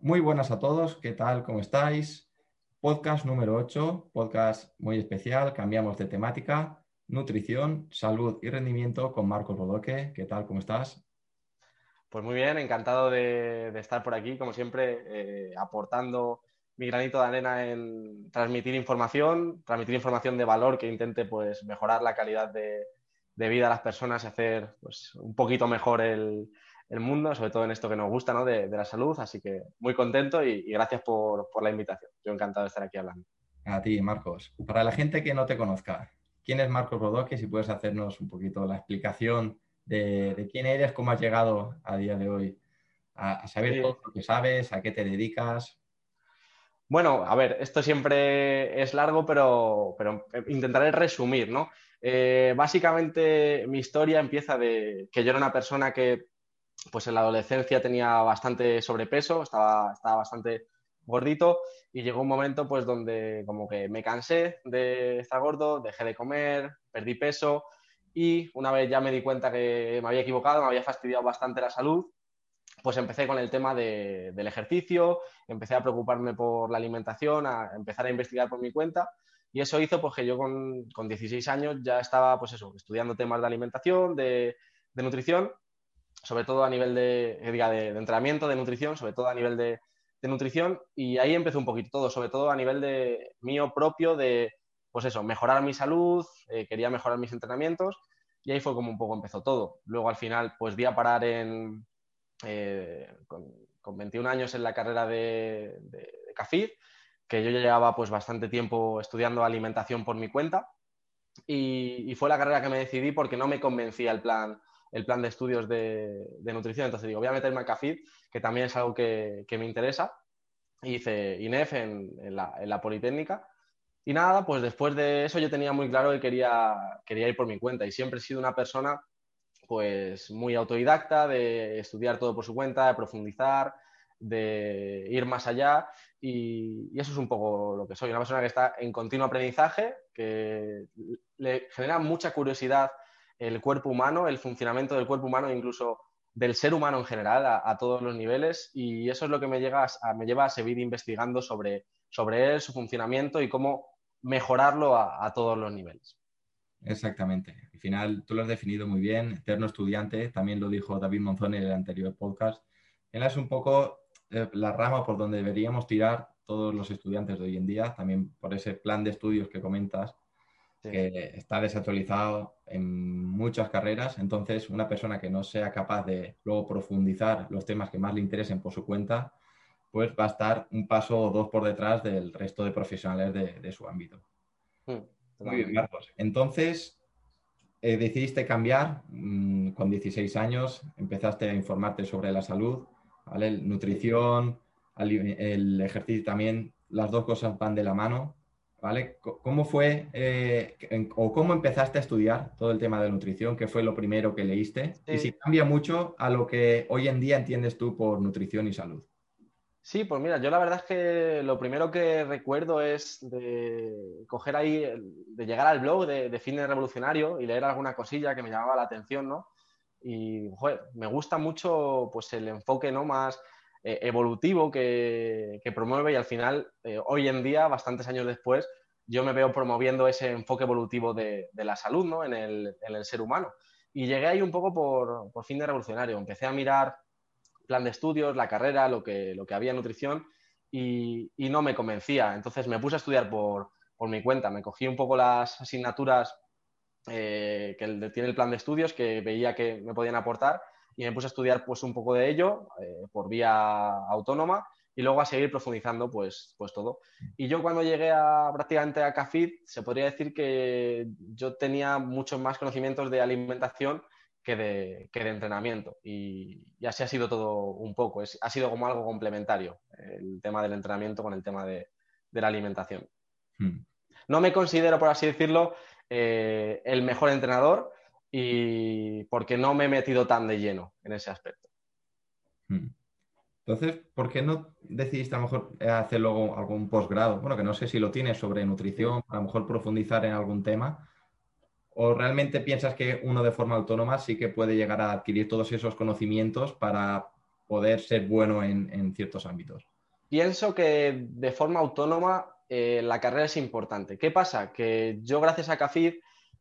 muy buenas a todos, ¿qué tal? ¿Cómo estáis? Podcast número 8, podcast muy especial, cambiamos de temática, nutrición, salud y rendimiento con Marcos Bodoque. ¿Qué tal? ¿Cómo estás? Pues muy bien, encantado de, estar por aquí, como siempre, eh, aportando mi granito de arena en transmitir información, transmitir información de valor que intente pues, mejorar la calidad de, vida de las personas y hacer pues, un poquito mejor el, el mundo, sobre todo en esto que nos gusta, ¿no? De, la salud. Así que muy contento y, gracias por, la invitación. Yo encantado de estar aquí hablando. A ti, Marcos. Para la gente que no te conozca, ¿quién es Marcos Rodoque? Si puedes hacernos un poquito la explicación de, quién eres, cómo has llegado a día de hoy a, saber todo lo que sabes, a qué te dedicas. Bueno, a ver, esto siempre es largo, pero, pero intentaré resumir, ¿no? Eh, básicamente mi historia empieza de que yo era una persona que pues en la adolescencia tenía bastante sobrepeso, estaba, estaba bastante gordito y llegó un momento pues donde como que me cansé de estar gordo, dejé de comer, perdí peso y una vez ya me di cuenta que me había equivocado, me había fastidiado bastante la salud, pues empecé con el tema del ejercicio, empecé a preocuparme por la alimentación, a empezar a investigar por mi cuenta y eso hizo pues que yo con, con 16 años ya estaba pues eso, estudiando temas de alimentación, de, de nutrición sobre todo a nivel de, de, entrenamiento, de nutrición, sobre todo a nivel de, nutrición. Y ahí empezó un poquito todo, sobre todo a nivel de mío propio, de, pues eso, mejorar mi salud, eh, quería mejorar mis entrenamientos. Y ahí fue como un poco empezó todo. Luego al final, pues di a parar en, eh, con, 21 años en la carrera de, de, CAFID, que yo ya llevaba pues bastante tiempo estudiando alimentación por mi cuenta. Y, y, fue la carrera que me decidí porque no me convencía el plan el plan de estudios de, nutrición. Entonces digo, voy a meterme a CAFID, que también es algo que, me interesa. Hice INEF en, la, Politécnica. Y nada, pues después de eso yo tenía muy claro que quería, quería ir por mi cuenta y siempre he sido una persona pues muy autodidacta, de estudiar todo por su cuenta, de profundizar, de ir más allá y, y, eso es un poco lo que soy, una persona que está en continuo aprendizaje, que le genera mucha curiosidad el cuerpo humano, el funcionamiento del cuerpo humano, incluso del ser humano en general, a, todos los niveles. Y eso es lo que me, llega a, me lleva a seguir investigando sobre, sobre él, su funcionamiento y cómo mejorarlo a, todos los niveles. Exactamente. Al final, tú lo has definido muy bien, eterno estudiante, también lo dijo David Monzón en el anterior podcast. Él es un poco eh, la rama por donde deberíamos tirar todos los estudiantes de hoy en día, también por ese plan de estudios que comentas, que está desactualizado en muchas carreras. Entonces, una persona que no sea capaz de luego profundizar los temas que más le interesen por su cuenta, pues va a estar un paso o dos por detrás del resto de profesionales de, su ámbito. Mm, Muy bien, Marcos. Entonces, eh, decidiste cambiar mm, con 16 años, empezaste a informarte sobre la salud, ¿vale? nutrición, el ejercicio también, las dos cosas van de la mano ¿vale? ¿Cómo fue eh, o cómo empezaste a estudiar todo el tema de nutrición? ¿Qué fue lo primero que leíste? Y si cambia mucho a lo que hoy en día entiendes tú por nutrición y salud. Sí, pues mira, yo la verdad es que lo primero que recuerdo es de coger ahí, de llegar al blog de, de Fitness Revolucionario y leer alguna cosilla que me llamaba la atención, ¿no? Y, joder, me gusta mucho pues el enfoque, ¿no? Más eh, evolutivo que, promueve y al final, eh, hoy en día, bastantes años después, yo me veo promoviendo ese enfoque evolutivo de, la salud ¿no? en, el, ser humano. Y llegué ahí un poco por, fin de revolucionario. Empecé a mirar plan de estudios, la carrera, lo que, lo que había en nutrición y, no me convencía. Entonces me puse a estudiar por, mi cuenta. Me cogí un poco las asignaturas eh, que tiene el plan de estudios que veía que me podían aportar y me puse a estudiar pues un poco de ello eh, por vía autónoma y luego a seguir profundizando pues, pues todo. Y yo cuando llegué a, prácticamente a CAFID, se podría decir que yo tenía muchos más conocimientos de alimentación que de, que de entrenamiento. Y, así ha sido todo un poco. ha sido como algo complementario el tema del entrenamiento con el tema de, la alimentación. Hmm. No me considero, por así decirlo, eh, el mejor entrenador y porque no me he metido tan de lleno en ese aspecto. Hmm. Entonces, ¿por qué no decidiste a lo mejor hacer luego algún posgrado? Bueno, que no sé si lo tienes sobre nutrición, a lo mejor profundizar en algún tema. ¿O realmente piensas que uno de forma autónoma sí que puede llegar a adquirir todos esos conocimientos para poder ser bueno en, ciertos ámbitos? Pienso que de forma autónoma eh, la carrera es importante. ¿Qué pasa? Que yo gracias a CAFID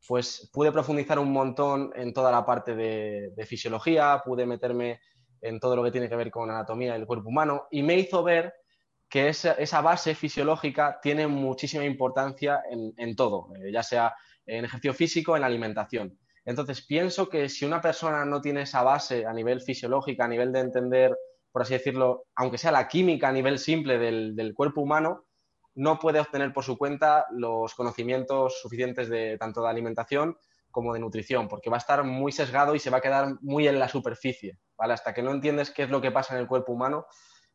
pues pude profundizar un montón en toda la parte de fisiología, pude meterme en todo lo que tiene que ver con anatomía del cuerpo humano y me hizo ver que esa, base fisiológica tiene muchísima importancia en, todo, eh, ya sea en ejercicio físico, en alimentación. Entonces, pienso que si una persona no tiene esa base a nivel fisiológico, a nivel de entender, por así decirlo, aunque sea la química a nivel simple del, cuerpo humano, no puede obtener por su cuenta los conocimientos suficientes de tanto de alimentación como de nutrición, porque va a estar muy sesgado y se va a quedar muy en la superficie. Hasta que no entiendes qué es lo que pasa en el cuerpo humano,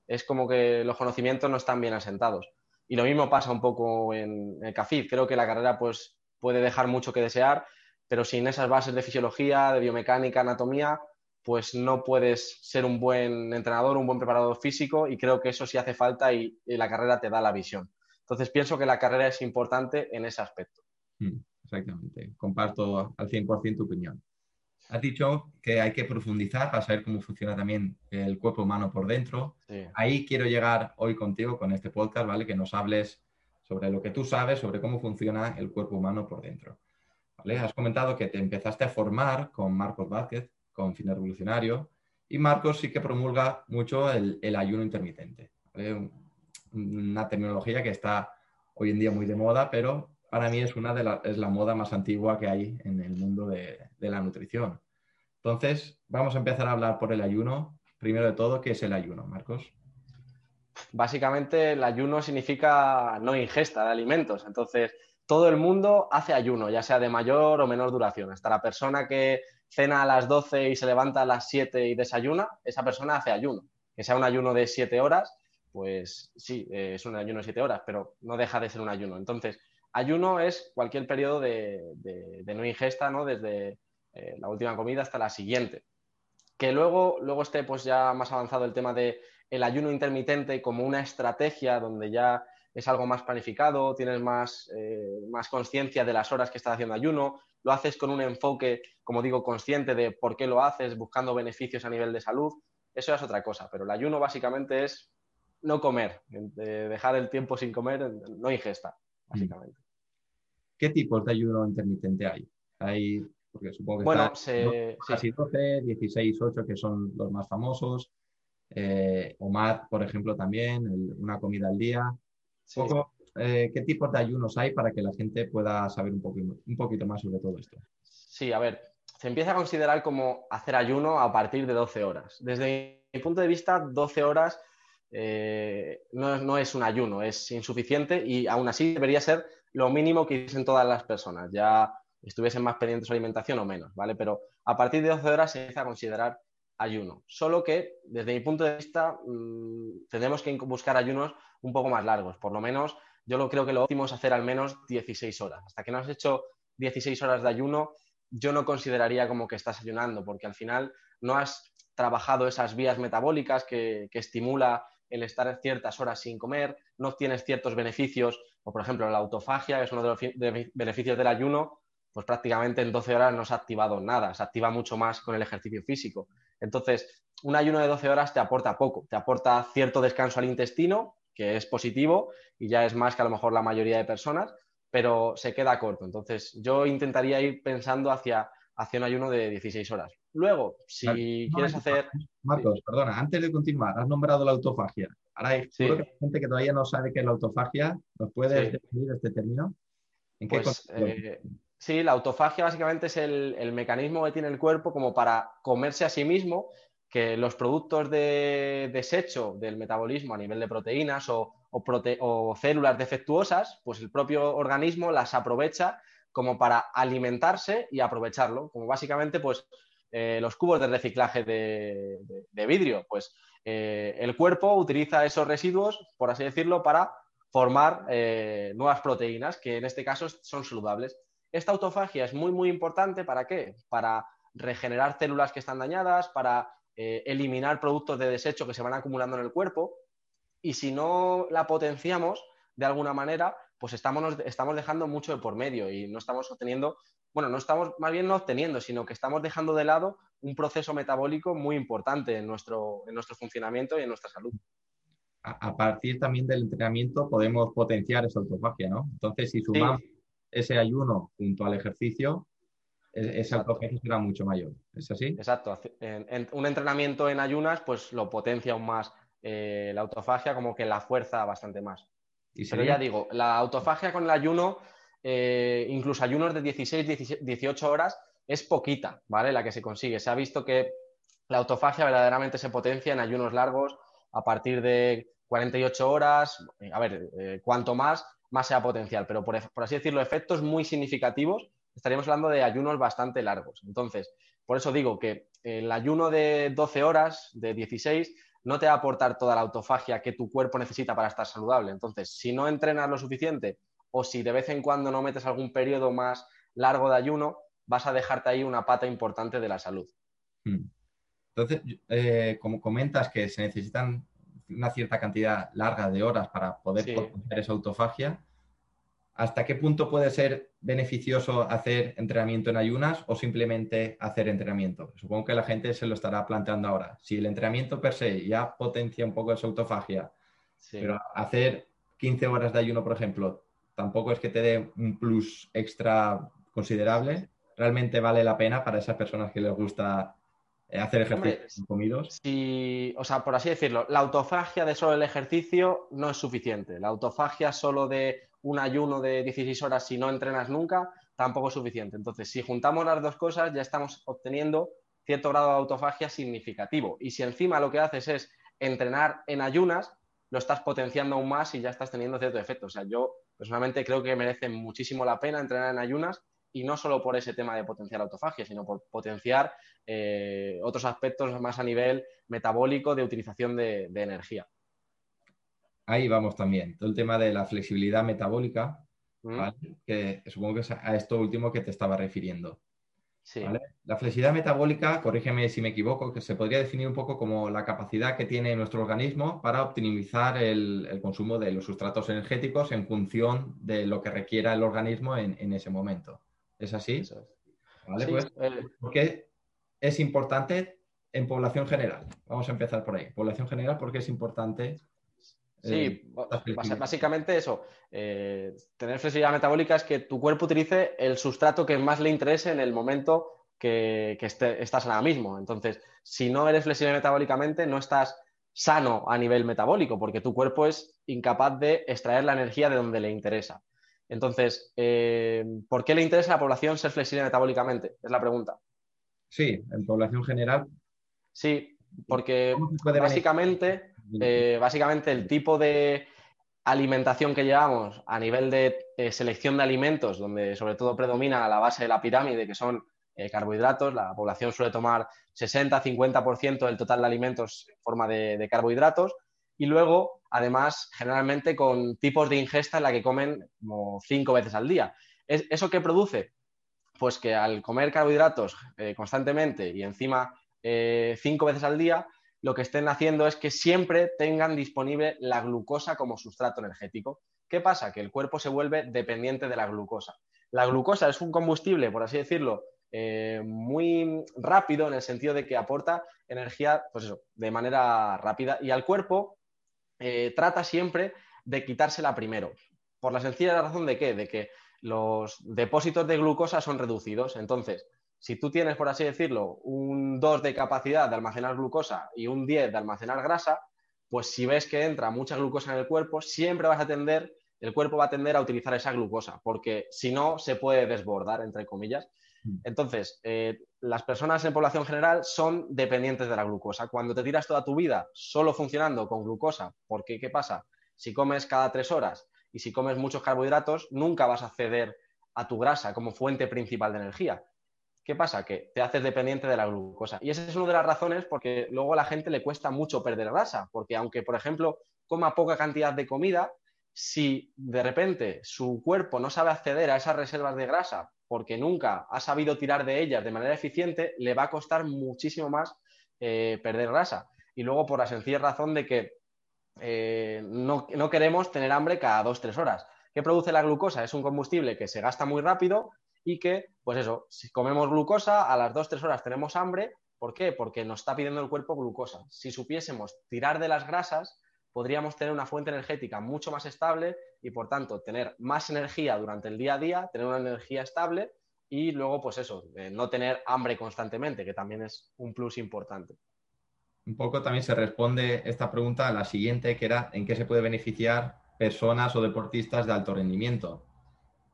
es como que los conocimientos no están bien asentados. Y lo mismo pasa un poco en el CAFID. Creo que la carrera pues, puede dejar mucho que desear, pero sin esas bases de fisiología, de biomecánica, anatomía, pues no puedes ser un buen entrenador, un buen preparador físico y creo que eso sí hace falta y, la carrera te da la visión. Entonces pienso que la carrera es importante en ese aspecto. Mm, exactamente, comparto al 100% tu opinión. Has dicho que hay que profundizar para saber cómo funciona también el cuerpo humano por dentro. Ahí quiero llegar hoy contigo con este podcast, ¿vale? Que nos hables sobre lo que tú sabes, sobre cómo funciona el cuerpo humano por dentro. ¿vale? Has comentado que te empezaste a formar con Marcos Vázquez, con Fin Revolucionario, y Marcos sí que promulga mucho el, ayuno intermitente. Una tecnología que está hoy en día muy de moda, pero para mí es una de la, es la moda más antigua que hay en el mundo de, la nutrición. Entonces, vamos a empezar a hablar por el ayuno. Primero de todo, ¿qué es el ayuno, Marcos? Básicamente, el ayuno significa no ingesta de alimentos. Entonces, todo el mundo hace ayuno, ya sea de mayor o menor duración. Hasta la persona que cena a las 12 y se levanta a las 7 y desayuna, esa persona hace ayuno. Que sea un ayuno de 7 horas, pues sí, eh, es un ayuno de 7 horas, pero no deja de ser un ayuno. Entonces, Ayuno es cualquier periodo de, no ingesta, ¿no? Desde eh, la última comida hasta la siguiente. Que luego, luego esté pues ya más avanzado el tema del el ayuno intermitente como una estrategia donde ya es algo más planificado, tienes más, eh, más conciencia de las horas que estás haciendo ayuno, lo haces con un enfoque, como digo, consciente de por qué lo haces, buscando beneficios a nivel de salud, eso es otra cosa, pero el ayuno básicamente es no comer, dejar el tiempo sin comer, no ingesta, mm. básicamente. ¿Qué tipos de ayuno intermitente hay? Hay, porque supongo que bueno, casi 12, 16, 8 que son los más famosos. Eh, OMAD, por ejemplo, también, una comida al día. Eh, ¿Qué tipos de ayunos hay para que la gente pueda saber un, poquito, un poquito más sobre todo esto? Sí, a ver, se empieza a considerar como hacer ayuno a partir de 12 horas. Desde mi punto de vista, 12 horas eh, no, no, es un ayuno, es insuficiente y aún así debería ser lo mínimo que hiciesen todas las personas, ya estuviesen más pendientes de su alimentación o menos, ¿vale? Pero a partir de 12 horas se empieza a considerar ayuno. Solo que, desde mi punto de vista, mm, tendremos que buscar ayunos un poco más largos. Por lo menos, yo lo creo que lo óptimo es hacer al menos 16 horas. Hasta que no has hecho 16 horas de ayuno, yo no consideraría como que estás ayunando, porque al final no has trabajado esas vías metabólicas que, que estimula el estar ciertas horas sin comer, no obtienes ciertos beneficios, o por ejemplo la autofagia, que es uno de los beneficios del ayuno, pues prácticamente en 12 horas no se ha activado nada, se activa mucho más con el ejercicio físico. Entonces, un ayuno de 12 horas te aporta poco, te aporta cierto descanso al intestino, que es positivo y ya es más que a lo mejor la mayoría de personas, pero se queda corto. Entonces, yo intentaría ir pensando hacia, hacia un ayuno de 16 horas. Luego, si quieres hacer... Marcos, perdona, antes de continuar, has nombrado la autofagia. Ahora hay, gente que todavía no sabe qué es la autofagia. ¿Nos puedes definir este término? ¿En qué pues, eh, sí, la autofagia básicamente es el, mecanismo que tiene el cuerpo como para comerse a sí mismo, que los productos de desecho del metabolismo a nivel de proteínas o, o células defectuosas, pues el propio organismo las aprovecha como para alimentarse y aprovecharlo, como básicamente pues eh, los cubos de reciclaje de, vidrio. Pues eh, el cuerpo utiliza esos residuos, por así decirlo, para formar nuevas proteínas, que en este caso son saludables. Esta autofagia es muy, muy importante. ¿Para qué? Para regenerar células que están dañadas, para eliminar productos de desecho que se van acumulando en el cuerpo. Y si no la potenciamos de alguna manera, pues estamos, estamos dejando mucho de por medio y no estamos obteniendo, bueno, no estamos más bien no obteniendo, sino que estamos dejando de lado un proceso metabólico muy importante en nuestro, en nuestro funcionamiento y en nuestra salud. A, partir también del entrenamiento podemos potenciar esa autofagia, ¿no? Entonces, si sumamos ese ayuno junto al ejercicio, e, esa autofagia será mucho mayor. ¿Es así? Exacto. En, un entrenamiento en ayunas, pues lo potencia aún más eh, la autofagia, como que la fuerza bastante más. Pero ya digo, la autofagia con el ayuno, eh, incluso ayunos de 16, 18 horas, es poquita, ¿vale? La que se consigue. Se ha visto que la autofagia verdaderamente se potencia en ayunos largos a partir de 48 horas. A ver, eh, cuanto más, más sea potencial. Pero por, así decirlo, efectos muy significativos, estaríamos hablando de ayunos bastante largos. Entonces, por eso digo que el ayuno de 12 horas, de 16, no te va a aportar toda la autofagia que tu cuerpo necesita para estar saludable. Entonces, si no entrenas lo suficiente o si de vez en cuando no metes algún periodo más largo de ayuno, vas a dejarte ahí una pata importante de la salud. Hmm. Entonces, eh, como comentas que se necesitan una cierta cantidad larga de horas para poder sí. esa autofagia, ¿hasta qué punto puede ser beneficioso hacer entrenamiento en ayunas o simplemente hacer entrenamiento? Supongo que la gente se lo estará planteando ahora. Si el entrenamiento per se ya potencia un poco esa autofagia, pero hacer 15 horas de ayuno, por ejemplo, tampoco es que te dé un plus extra considerable, realmente vale la pena para esas personas que les gusta hacer ejercicios comidos. Si, o sea, por así decirlo, la autofagia de solo el ejercicio no es suficiente. La autofagia solo de un ayuno de 16 horas si no entrenas nunca tampoco es suficiente. Entonces, si juntamos las dos cosas, ya estamos obteniendo cierto grado de autofagia significativo. Y si encima lo que haces es entrenar en ayunas, lo estás potenciando aún más y ya estás teniendo cierto efecto. O sea, yo personalmente creo que merece muchísimo la pena entrenar en ayunas y no solo por ese tema de potenciar autofagia, sino por potenciar eh, otros aspectos más a nivel metabólico de utilización de, energía. Ahí vamos también, todo el tema de la flexibilidad metabólica, mm. que supongo que es a esto último que te estaba refiriendo. La flexibilidad metabólica, corrígeme si me equivoco, que se podría definir un poco como la capacidad que tiene nuestro organismo para optimizar el, consumo de los sustratos energéticos en función de lo que requiera el organismo en ese momento. ¿Es así? ¿Vale? pues, eh, ¿Por qué es importante en población general? Vamos a empezar por ahí. Población general, ¿por qué es importante? Sí, eh, básicamente eso. Eh, tener flexibilidad metabólica es que tu cuerpo utilice el sustrato que más le interese en el momento que, estás ahora mismo. Entonces, si no eres flexible metabólicamente, no estás sano a nivel metabólico, porque tu cuerpo es incapaz de extraer la energía de donde le interesa. Entonces, eh, ¿por qué le interesa a la población ser flexible metabólicamente? Es la pregunta. Sí, en población general. Sí, porque básicamente, eh, básicamente el tipo de alimentación que llevamos a nivel de eh, selección de alimentos, donde sobre todo predomina la base de la pirámide, que son carbohidratos, la población suele tomar 60-50% del total de alimentos en forma de carbohidratos, y luego, además, generalmente con tipos de ingesta en la que comen como cinco veces al día. ¿Eso qué produce? Pues que al comer carbohidratos eh, constantemente y encima eh, cinco veces al día, lo que estén haciendo es que siempre tengan disponible la glucosa como sustrato energético. ¿Qué pasa? Que el cuerpo se vuelve dependiente de la glucosa. La glucosa es un combustible, por así decirlo, eh, muy rápido en el sentido de que aporta energía, pues eso, de manera rápida y al cuerpo eh, trata siempre de quitársela primero. Por la sencilla razón de qué? De que los depósitos de glucosa son reducidos. Entonces, si tú tienes, por así decirlo, un 2 de capacidad de almacenar glucosa y un 10 de almacenar grasa, pues si ves que entra mucha glucosa en el cuerpo, siempre vas a tender, el cuerpo va a tender a utilizar esa glucosa, porque si no, se puede desbordar, entre comillas. Mm. Entonces, eh, las personas en población general son dependientes de la glucosa. Cuando te tiras toda tu vida solo funcionando con glucosa, porque ¿qué pasa? Si comes cada tres horas y si comes muchos carbohidratos, nunca vas a acceder a tu grasa como fuente principal de energía. ¿Qué pasa? Que te haces dependiente de la glucosa. Y esa es una de las razones porque luego a la gente le cuesta mucho perder grasa, porque aunque, por ejemplo, coma poca cantidad de comida, si de repente su cuerpo no sabe acceder a esas reservas de grasa porque nunca ha sabido tirar de ellas de manera eficiente, le va a costar muchísimo más eh, perder grasa. Y luego por la sencilla razón de que eh, no, no, queremos tener hambre cada dos, tres horas. ¿Qué produce la glucosa? Es un combustible que se gasta muy rápido y que, pues eso, si comemos glucosa, a las dos, tres horas tenemos hambre. ¿Por qué? Porque nos está pidiendo el cuerpo glucosa. Si supiésemos tirar de las grasas, podríamos tener una fuente energética mucho más estable y, por tanto, tener más energía durante el día a día, tener una energía estable y luego, pues eso, eh, no tener hambre constantemente, que también es un plus importante. Un poco también se responde esta pregunta a la siguiente, que era en qué se puede beneficiar personas o deportistas de alto rendimiento.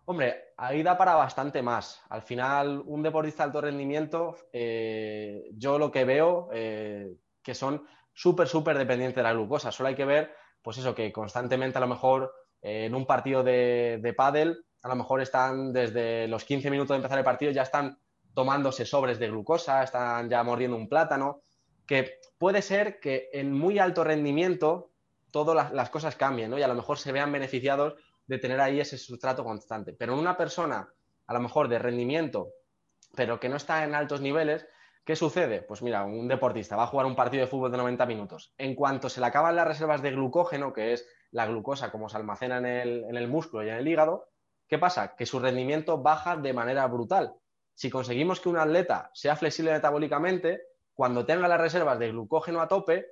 Hombre, ahí da para bastante más. Al final, un deportista de alto rendimiento, eh, yo lo que veo eh, que son súper, súper dependiente de la glucosa. Solo hay que ver, pues eso, que constantemente a lo mejor eh, en un partido de, de pádel, a lo mejor están desde los 15 minutos de empezar el partido, ya están tomándose sobres de glucosa, están ya mordiendo un plátano, que puede ser que en muy alto rendimiento todas las, cosas cambien, ¿no? Y a lo mejor se vean beneficiados de tener ahí ese sustrato constante. Pero en una persona, a lo mejor de rendimiento, pero que no está en altos niveles, ¿Qué sucede? Pues mira, un deportista va a jugar un partido de fútbol de 90 minutos. En cuanto se le acaban las reservas de glucógeno, que es la glucosa como se almacena en el, músculo y en el hígado, ¿qué pasa? Que su rendimiento baja de manera brutal. Si conseguimos que un atleta sea flexible metabólicamente, cuando tenga las reservas de glucógeno a tope,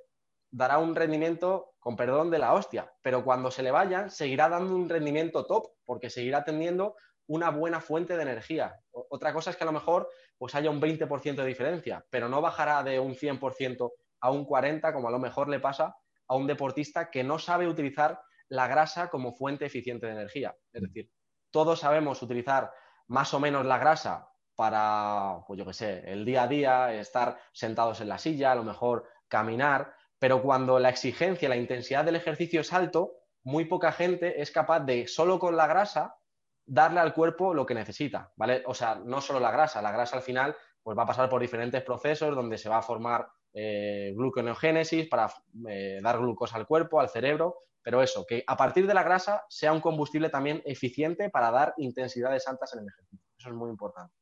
dará un rendimiento, con perdón, de la hostia. Pero cuando se le vayan, seguirá dando un rendimiento top, porque seguirá teniendo una buena fuente de energía. Otra cosa es que a lo mejor pues haya un 20% de diferencia, pero no bajará de un 100% a un 40% como a lo mejor le pasa a un deportista que no sabe utilizar la grasa como fuente eficiente de energía. Es decir, todos sabemos utilizar más o menos la grasa para, pues yo qué sé, el día a día, estar sentados en la silla, a lo mejor caminar, pero cuando la exigencia, la intensidad del ejercicio es alto, muy poca gente es capaz de, solo con la grasa, darle al cuerpo lo que necesita, ¿vale? O sea, no solo la grasa, la grasa al final pues va a pasar por diferentes procesos donde se va a formar eh, gluconeogénesis para eh, dar glucosa al cuerpo, al cerebro, pero eso, que a partir de la grasa sea un combustible también eficiente para dar intensidades altas en el ejercicio. Eso es muy importante.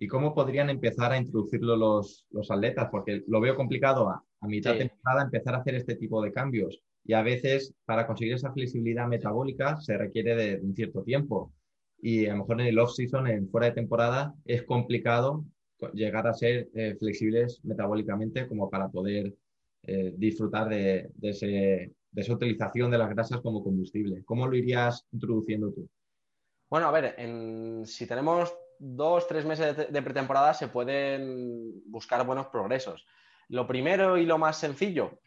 ¿Y cómo podrían empezar a introducirlo los, atletas? Porque lo veo complicado a, mitad de temporada empezar a hacer este tipo de cambios. Y a veces, para conseguir esa flexibilidad metabólica, se requiere de un cierto tiempo y a lo mejor en el off-season, en fuera de temporada, es complicado llegar a ser eh, flexibles metabólicamente como para poder eh, disfrutar de, ese, de, esa utilización de las grasas como combustible. ¿Cómo lo irías introduciendo tú? Bueno, a ver, si tenemos dos, tres meses de, de pretemporada se pueden buscar buenos progresos. Lo primero y lo más sencillo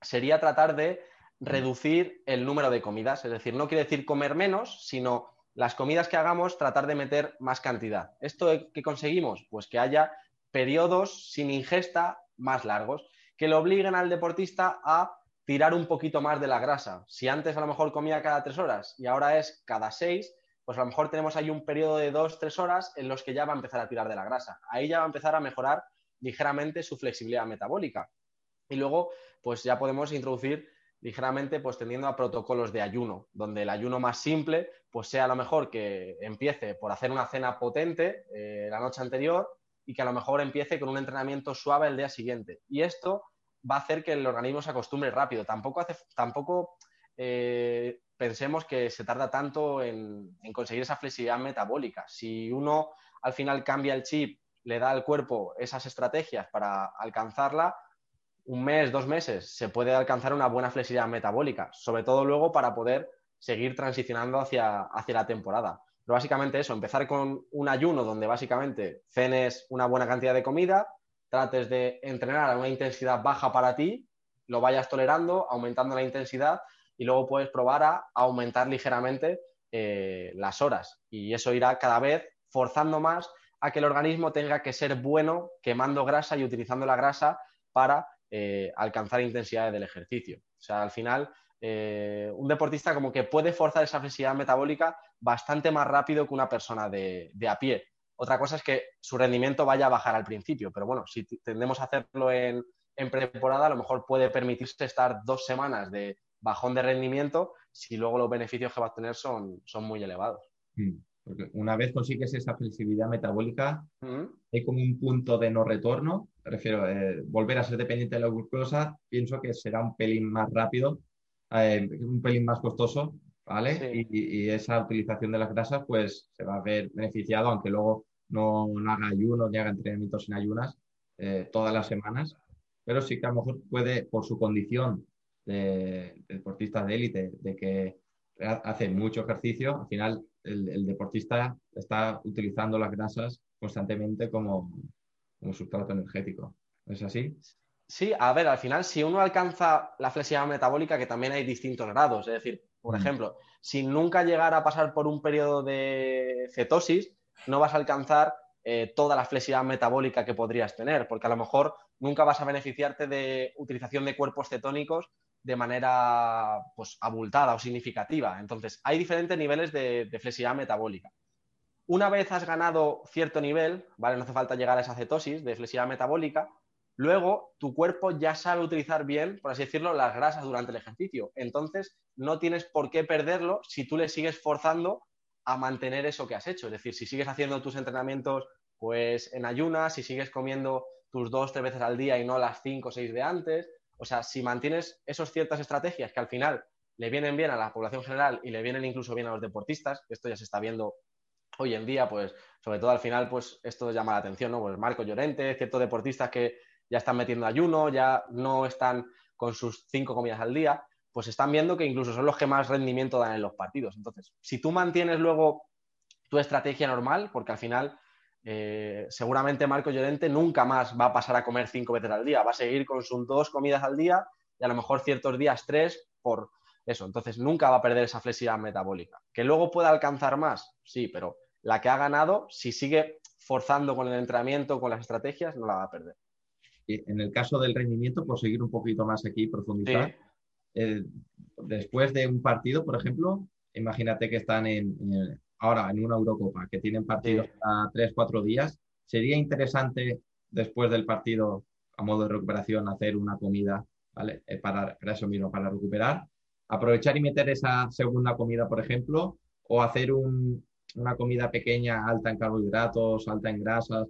sería tratar de reducir el número de comidas, es decir, no quiere decir comer menos, sino las comidas que hagamos, tratar de meter más cantidad. ¿Esto qué conseguimos? Pues que haya periodos sin ingesta más largos, que lo obliguen al deportista a tirar un poquito más de la grasa. Si antes a lo mejor comía cada tres horas y ahora es cada seis, pues a lo mejor tenemos ahí un periodo de dos, tres horas en los que ya va a empezar a tirar de la grasa. Ahí ya va a empezar a mejorar ligeramente su flexibilidad metabólica. Y luego, pues ya podemos introducir ligeramente pues tendiendo a protocolos de ayuno, donde el ayuno más simple pues sea a lo mejor que empiece por hacer una cena potente eh, la noche anterior y que a lo mejor empiece con un entrenamiento suave el día siguiente. Y esto va a hacer que el organismo se acostumbre rápido. Tampoco, hace, tampoco eh, pensemos que se tarda tanto en, en conseguir esa flexibilidad metabólica. Si uno al final cambia el chip, le da al cuerpo esas estrategias para alcanzarla, un mes, dos meses, se puede alcanzar una buena flexibilidad metabólica, sobre todo luego para poder seguir transicionando hacia, hacia la temporada. Pero básicamente eso, empezar con un ayuno donde básicamente cenes una buena cantidad de comida, trates de entrenar a una intensidad baja para ti, lo vayas tolerando, aumentando la intensidad y luego puedes probar a aumentar ligeramente eh, las horas. Y eso irá cada vez forzando más a que el organismo tenga que ser bueno quemando grasa y utilizando la grasa para eh, alcanzar intensidades del ejercicio. O sea, al final, eh, un deportista como que puede forzar esa flexibilidad metabólica bastante más rápido que una persona de, a pie. Otra cosa es que su rendimiento vaya a bajar al principio, pero bueno, si tendemos a hacerlo en, en pretemporada, a lo mejor puede permitirse estar dos semanas de bajón de rendimiento si luego los beneficios que va a tener son, muy elevados. Mm, porque una vez consigues esa flexibilidad metabólica, mm. hay como un punto de no retorno. Prefiero eh, volver a ser dependiente de la glucosa. Pienso que será un pelín más rápido, eh, un pelín más costoso, ¿vale? Y, esa utilización de las grasas, pues se va a ver beneficiado, aunque luego no, haga ayunos ni haga entrenamientos sin ayunas eh, todas las semanas. Pero sí que a lo mejor puede, por su condición de, deportistas de élite, de que hace mucho ejercicio, al final el, deportista está utilizando las grasas constantemente como, como sustrato energético. ¿Es así? Sí, a ver, al final, si uno alcanza la flexibilidad metabólica, que también hay distintos grados, es decir, por mm. ejemplo, si nunca llegara a pasar por un periodo de cetosis, no vas a alcanzar eh, toda la flexibilidad metabólica que podrías tener, porque a lo mejor nunca vas a beneficiarte de utilización de cuerpos cetónicos de manera pues, abultada o significativa. Entonces, hay diferentes niveles de, flexibilidad metabólica. Una vez has ganado cierto nivel, ¿vale? No hace falta llegar a esa cetosis de flexibilidad metabólica, luego tu cuerpo ya sabe utilizar bien, por así decirlo, las grasas durante el ejercicio. Entonces, no tienes por qué perderlo si tú le sigues forzando a mantener eso que has hecho. Es decir, si sigues haciendo tus entrenamientos pues en ayunas, si sigues comiendo tus dos, tres veces al día y no las cinco o seis de antes, o sea, si mantienes esas ciertas estrategias que al final le vienen bien a la población general y le vienen incluso bien a los deportistas, esto ya se está viendo hoy en día, pues sobre todo al final, pues esto llama la atención, ¿no? Pues Marco Llorente, ciertos deportistas que ya están metiendo ayuno, ya no están con sus cinco comidas al día, pues están viendo que incluso son los que más rendimiento dan en los partidos. Entonces, si tú mantienes luego tu estrategia normal, porque al final eh, seguramente Marco Llorente nunca más va a pasar a comer cinco veces al día, va a seguir con sus dos comidas al día y a lo mejor ciertos días tres por eso. Entonces nunca va a perder esa flexibilidad metabólica. Que luego pueda alcanzar más, sí, pero la que ha ganado, si sigue forzando con el entrenamiento, con las estrategias, no la va a perder. Y en el caso del rendimiento, por seguir un poquito más aquí, profundizar, eh, después de un partido, por ejemplo, imagínate que están en, ahora en una Eurocopa, que tienen partidos a tres, cuatro días, sería interesante después del partido, a modo de recuperación, hacer una comida, ¿vale? Eh, para, eso mismo, para recuperar. Aprovechar y meter esa segunda comida, por ejemplo, o hacer una comida pequeña, alta en carbohidratos, alta en grasas,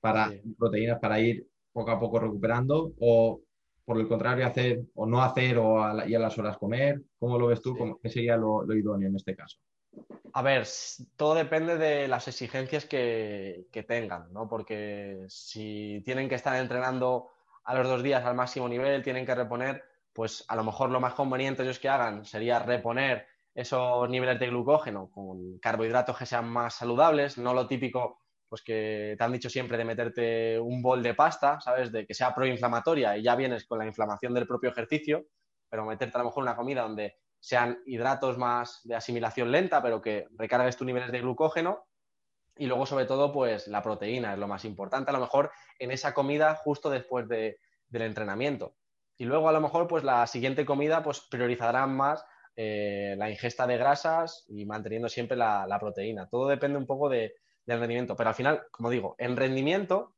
para proteínas, para ir poco a poco recuperando, o por el contrario, hacer o no hacer o a, y a las horas comer. ¿Cómo lo ves tú? ¿Qué sería lo idóneo en este caso? A ver, todo depende de las exigencias que, tengan, ¿no? Porque si tienen que estar entrenando a los dos días al máximo nivel, tienen que reponer, pues a lo mejor lo más conveniente ellos que hagan sería reponer esos niveles de glucógeno con carbohidratos que sean más saludables, no lo típico pues que te han dicho siempre de meterte un bol de pasta, ¿sabes? De que sea proinflamatoria y ya vienes con la inflamación del propio ejercicio, pero meterte a lo mejor una comida donde sean hidratos más de asimilación lenta, pero que recargues tus niveles de glucógeno. Y luego, sobre todo, pues la proteína es lo más importante, a lo mejor en esa comida justo después del entrenamiento. Y luego, a lo mejor, pues la siguiente comida, pues priorizarán más eh, la ingesta de grasas y manteniendo siempre la, proteína. Todo depende un poco del rendimiento. Pero al final, como digo, en rendimiento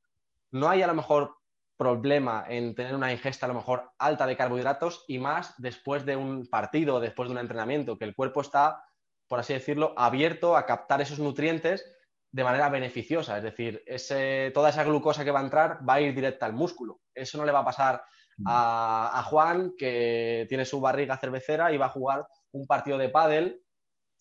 no hay a lo mejor problema en tener una ingesta a lo mejor alta de carbohidratos y más después de un partido, después de un entrenamiento, que el cuerpo está, por así decirlo, abierto a captar esos nutrientes de manera beneficiosa. Es decir, toda esa glucosa que va a entrar va a ir directa al músculo. Eso no le va a pasar a, a Juan, que tiene su barriga cervecera y va a jugar un partido de pádel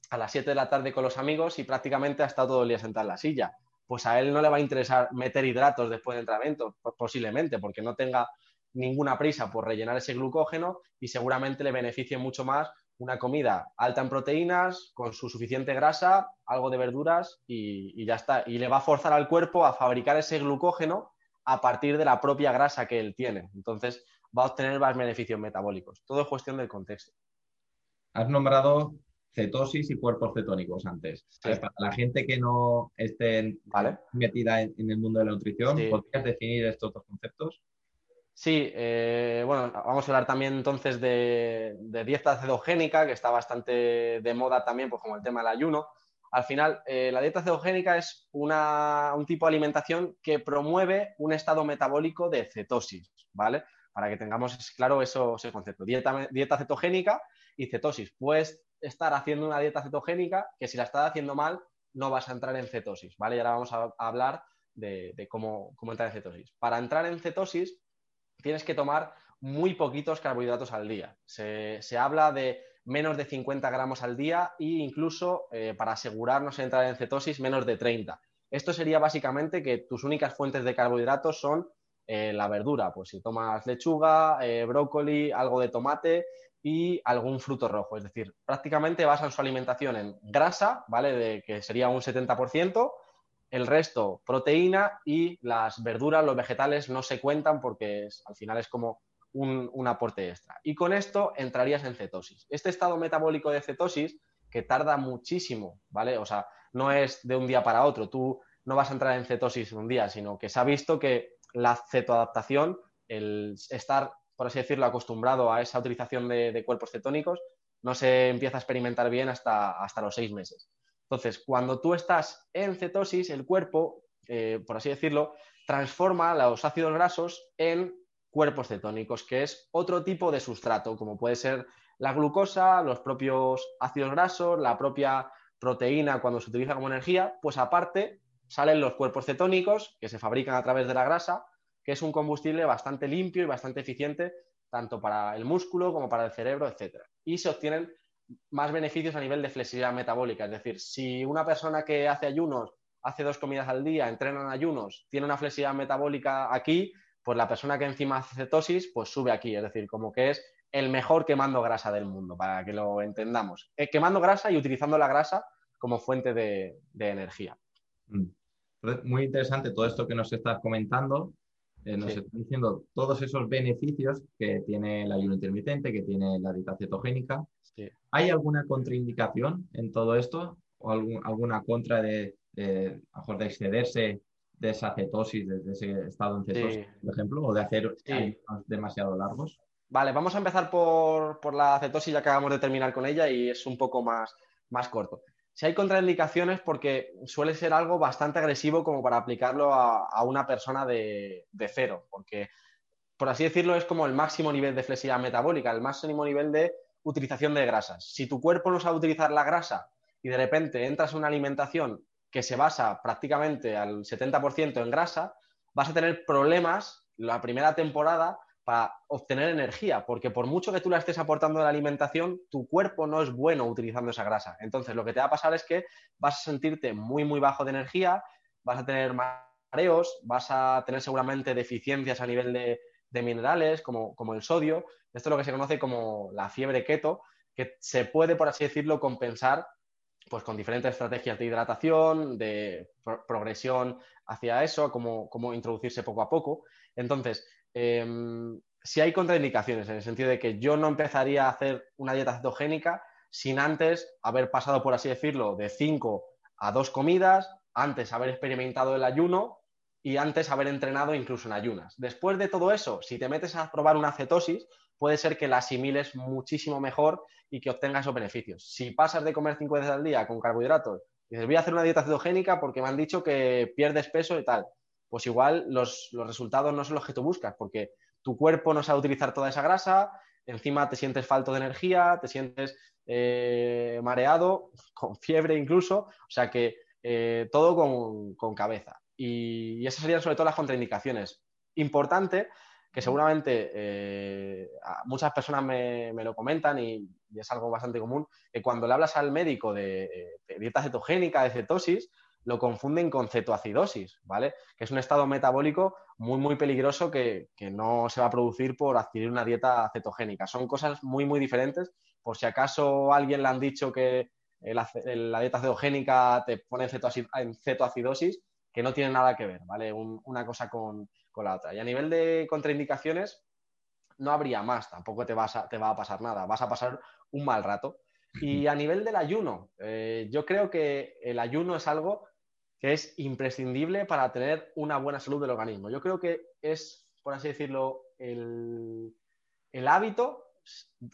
a las 7 de la tarde con los amigos y prácticamente ha estado todo el día sentado en la silla pues a él no le va a interesar meter hidratos después del entrenamiento, posiblemente, porque no tenga ninguna prisa por rellenar ese glucógeno y seguramente le beneficie mucho más una comida alta en proteínas, con su suficiente grasa, algo de verduras y, ya está. Y le va a forzar al cuerpo a fabricar ese glucógeno a partir de la propia grasa que él tiene. Entonces va a obtener más beneficios metabólicos. Todo es cuestión del contexto. Has nombrado cetosis y cuerpos cetónicos antes. Para la gente que no esté metida en, el mundo de la nutrición, ¿podrías definir estos dos conceptos? Sí, eh, bueno, vamos a hablar también entonces de, dieta cetogénica, que está bastante de moda también, pues como el tema del ayuno. Al final, eh, la dieta cetogénica es un tipo de alimentación que promueve un estado metabólico de cetosis, ¿vale? Para que tengamos claro eso, ese concepto. Dieta, dieta cetogénica y cetosis. Puedes estar haciendo una dieta cetogénica que si la estás haciendo mal no vas a entrar en cetosis, ¿vale? Y ahora vamos a, hablar de, cómo, entrar en cetosis. Para entrar en cetosis tienes que tomar muy poquitos carbohidratos al día. Se, habla de menos de 50 gramos al día e incluso eh, para asegurarnos de entrar en cetosis menos de 30. Esto sería básicamente que tus únicas fuentes de carbohidratos son eh, la verdura, pues si tomas lechuga, eh, brócoli, algo de tomate y algún fruto rojo. Es decir, prácticamente basan su alimentación en grasa, ¿vale? De, que sería un 70%, el resto proteína y las verduras, los vegetales no se cuentan porque al final es como un, aporte extra. Y con esto entrarías en cetosis. Este estado metabólico de cetosis, que tarda muchísimo, ¿vale? O sea, no es de un día para otro. Tú no vas a entrar en cetosis en un día, sino que se ha visto que la cetoadaptación, el estar por así decirlo, acostumbrado a esa utilización de, cuerpos cetónicos, no se empieza a experimentar bien hasta, hasta los seis meses. Entonces, cuando tú estás en cetosis, el cuerpo, eh, por así decirlo, transforma los ácidos grasos en cuerpos cetónicos, que es otro tipo de sustrato, como puede ser la glucosa, los propios ácidos grasos, la propia proteína cuando se utiliza como energía, pues aparte salen los cuerpos cetónicos que se fabrican a través de la grasa que es un combustible bastante limpio y bastante eficiente tanto para el músculo como para el cerebro, etc. Y se obtienen más beneficios a nivel de flexibilidad metabólica. Es decir, si una persona que hace ayunos, hace dos comidas al día, entrena en ayunos, tiene una flexibilidad metabólica aquí, pues la persona que encima hace cetosis, pues sube aquí. Es decir, como que es el mejor quemando grasa del mundo, para que lo entendamos. Eh, quemando grasa y utilizando la grasa como fuente de, energía. Mm. Muy interesante todo esto que nos estás comentando. Eh, nos está diciendo todos esos beneficios que tiene el ayuno intermitente, que tiene la dieta cetogénica. ¿Hay alguna contraindicación en todo esto? ¿O alguna contra de, de, de excederse de esa cetosis, de, ese estado en cetosis, por ejemplo, o de hacer demasiado largos? Vale, vamos a empezar por, por, la cetosis, ya acabamos de terminar con ella y es un poco más, más corto si hay contraindicaciones porque suele ser algo bastante agresivo como para aplicarlo a, una persona de, cero, porque por así decirlo es como el máximo nivel de flexibilidad metabólica, el máximo nivel de utilización de grasas. Si tu cuerpo no sabe utilizar la grasa y de repente entras en una alimentación que se basa prácticamente al 70% en grasa, vas a tener problemas la primera temporada para obtener energía, porque por mucho que tú la estés aportando de la alimentación, tu cuerpo no es bueno utilizando esa grasa. Entonces, lo que te va a pasar es que vas a sentirte muy, muy bajo de energía, vas a tener mareos, vas a tener seguramente deficiencias a nivel de, minerales, como, como, el sodio. Esto es lo que se conoce como la fiebre keto, que se puede, por así decirlo, compensar pues con diferentes estrategias de hidratación, de progresión hacia eso, como, como introducirse poco a poco. Entonces, Em, si hay contraindicaciones, en el sentido de que yo no empezaría a hacer una dieta cetogénica sin antes haber pasado, por así decirlo, de 5 a 2 comidas, antes haber experimentado el ayuno y antes haber entrenado incluso en ayunas. Después de todo eso, si te metes a probar una cetosis, puede ser que la asimiles muchísimo mejor y que obtengas esos beneficios. Si pasas de comer 5 veces al día con carbohidratos dices, voy a hacer una dieta cetogénica porque me han dicho que pierdes peso y tal, pues igual los, resultados no son los que tú buscas, porque tu cuerpo no sabe utilizar toda esa grasa, encima te sientes falto de energía, te sientes eh, mareado, con fiebre incluso, o sea que eh, todo con, cabeza. Y, esas serían sobre todo las contraindicaciones. Importante, que seguramente eh, muchas personas me, lo comentan y, es algo bastante común, que cuando le hablas al médico de dieta cetogénica, de cetosis, lo confunden con cetoacidosis, ¿vale? Que es un estado metabólico muy, muy peligroso que, no se va a producir por adquirir una dieta cetogénica. Son cosas muy, muy diferentes. Por si acaso alguien le han dicho que la, dieta cetogénica te pone en, cetoacidosis, que no tiene nada que ver, ¿vale? una cosa con, la otra. Y a nivel de contraindicaciones, no habría más, tampoco te, vas te va a pasar nada, vas a pasar un mal rato. Y a nivel del ayuno, eh, yo creo que el ayuno es algo que es imprescindible para tener una buena salud del organismo. Yo creo que es, por así decirlo, el, hábito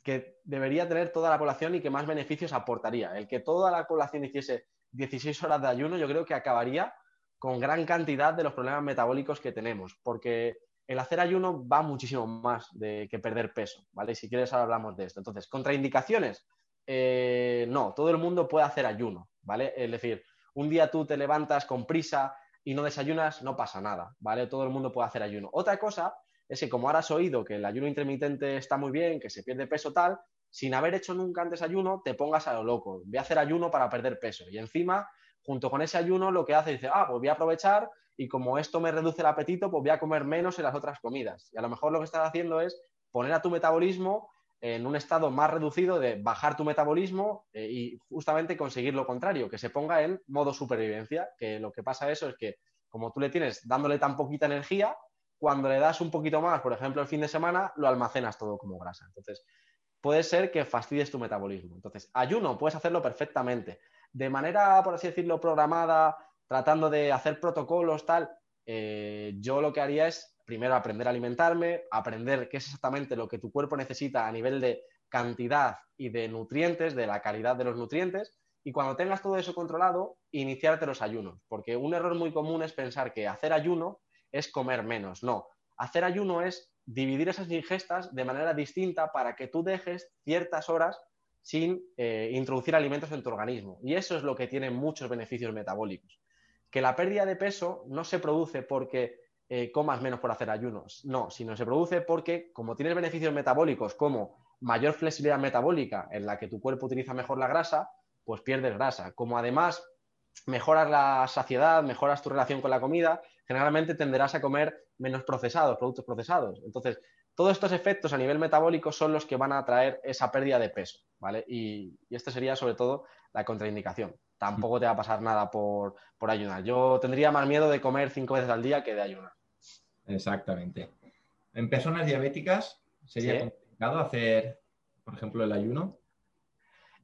que debería tener toda la población y que más beneficios aportaría. El que toda la población hiciese 16 horas de ayuno, yo creo que acabaría con gran cantidad de los problemas metabólicos que tenemos, porque el hacer ayuno va muchísimo más de que perder peso, ¿vale? Si quieres ahora hablamos de esto. Entonces, contraindicaciones, eh, no, todo el mundo puede hacer ayuno, ¿vale? Es decir, un día tú te levantas con prisa y no desayunas, no pasa nada, ¿vale? Todo el mundo puede hacer ayuno. Otra cosa es que como ahora has oído que el ayuno intermitente está muy bien, que se pierde peso tal, sin haber hecho nunca antes ayuno, te pongas a lo loco. Voy a hacer ayuno para perder peso. Y encima, junto con ese ayuno, lo que hace es, dice, ah, pues voy a aprovechar y como esto me reduce el apetito, pues voy a comer menos en las otras comidas. Y a lo mejor lo que estás haciendo es poner a tu metabolismo en un estado más reducido de bajar tu metabolismo eh, y justamente conseguir lo contrario, que se ponga en modo supervivencia, que lo que pasa eso es que como tú le tienes dándole tan poquita energía, cuando le das un poquito más, por ejemplo, el fin de semana, lo almacenas todo como grasa. Entonces, puede ser que fastidies tu metabolismo. Entonces, ayuno, puedes hacerlo perfectamente. De manera, por así decirlo, programada, tratando de hacer protocolos, tal, eh, yo lo que haría es primero aprender a alimentarme, aprender qué es exactamente lo que tu cuerpo necesita a nivel de cantidad y de nutrientes, de la calidad de los nutrientes, y cuando tengas todo eso controlado, iniciarte los ayunos, porque un error muy común es pensar que hacer ayuno es comer menos, no, hacer ayuno es dividir esas ingestas de manera distinta para que tú dejes ciertas horas sin eh, introducir alimentos en tu organismo. Y eso es lo que tiene muchos beneficios metabólicos. Que la pérdida de peso no se produce porque eh, comas menos por hacer ayunos, no, sino se produce porque como tienes beneficios metabólicos como mayor flexibilidad metabólica en la que tu cuerpo utiliza mejor la grasa, pues pierdes grasa. Como además mejoras la saciedad, mejoras tu relación con la comida, generalmente tenderás a comer menos procesados, productos procesados. Entonces, todos estos efectos a nivel metabólico son los que van a traer esa pérdida de peso, ¿vale? Y, y este sería sobre todo la contraindicación. Tampoco te va a pasar nada por, ayunar. Yo tendría más miedo de comer cinco veces al día que de ayunar. Exactamente. En personas diabéticas, ¿sería complicado hacer, por ejemplo, el ayuno?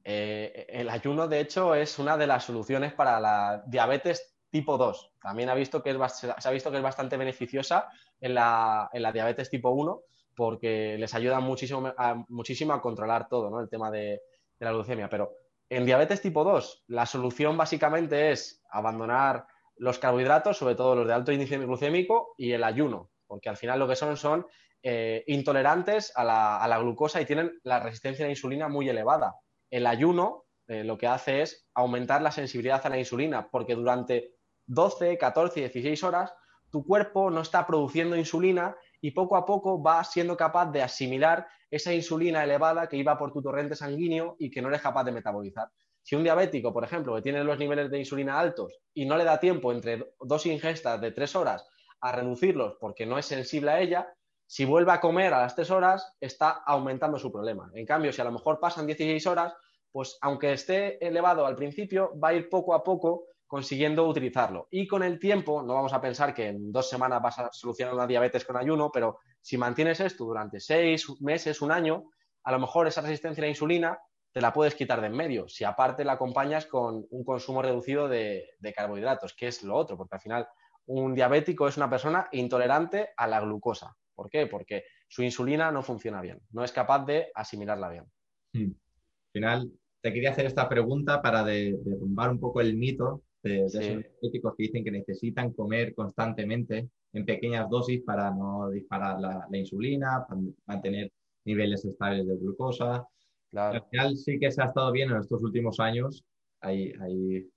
Eh, el ayuno, de hecho, es una de las soluciones para la diabetes tipo 2. También ha visto que es, se ha visto que es bastante beneficiosa en la, diabetes tipo 1 porque les ayuda muchísimo a, muchísimo a controlar todo, ¿no? El tema de, la glucemia. Pero en diabetes tipo 2, la solución básicamente es abandonar los carbohidratos, sobre todo los de alto índice glucémico, y el ayuno, porque al final lo que son son eh, intolerantes a la, glucosa y tienen la resistencia a la insulina muy elevada el ayuno eh, lo que hace es aumentar la sensibilidad a la insulina, porque durante 12, 14, 16 horas tu cuerpo no está produciendo insulina y poco a poco va siendo capaz de asimilar esa insulina elevada que iba por tu torrente sanguíneo y que no eres capaz de metabolizar. Si un diabético, por ejemplo, que tiene los niveles de insulina altos y no le da tiempo entre dos ingestas de tres horas a reducirlos porque no es sensible a ella, si vuelve a comer a las tres horas, está aumentando su problema. En cambio, si a lo mejor pasan 16 horas, pues aunque esté elevado al principio, va a ir poco a poco consiguiendo utilizarlo. Y con el tiempo, no vamos a pensar que en dos semanas vas a solucionar una diabetes con ayuno, pero si mantienes esto durante seis meses, un año, a lo mejor esa resistencia a la insulina te la puedes quitar de en medio, si aparte la acompañas con un consumo reducido de, de carbohidratos, que es lo otro, porque al final un diabético es una persona intolerante a la glucosa. ¿Por qué? Porque su insulina no funciona bien, no es capaz de asimilarla bien. Hmm. Al final, te quería hacer esta pregunta para derrumbar un poco el mito de, esos diabéticos que dicen que necesitan comer constantemente en pequeñas dosis para no disparar la, insulina, para mantener niveles estables de glucosa. Al final sí que se ha estado bien en estos últimos años. Hay, hay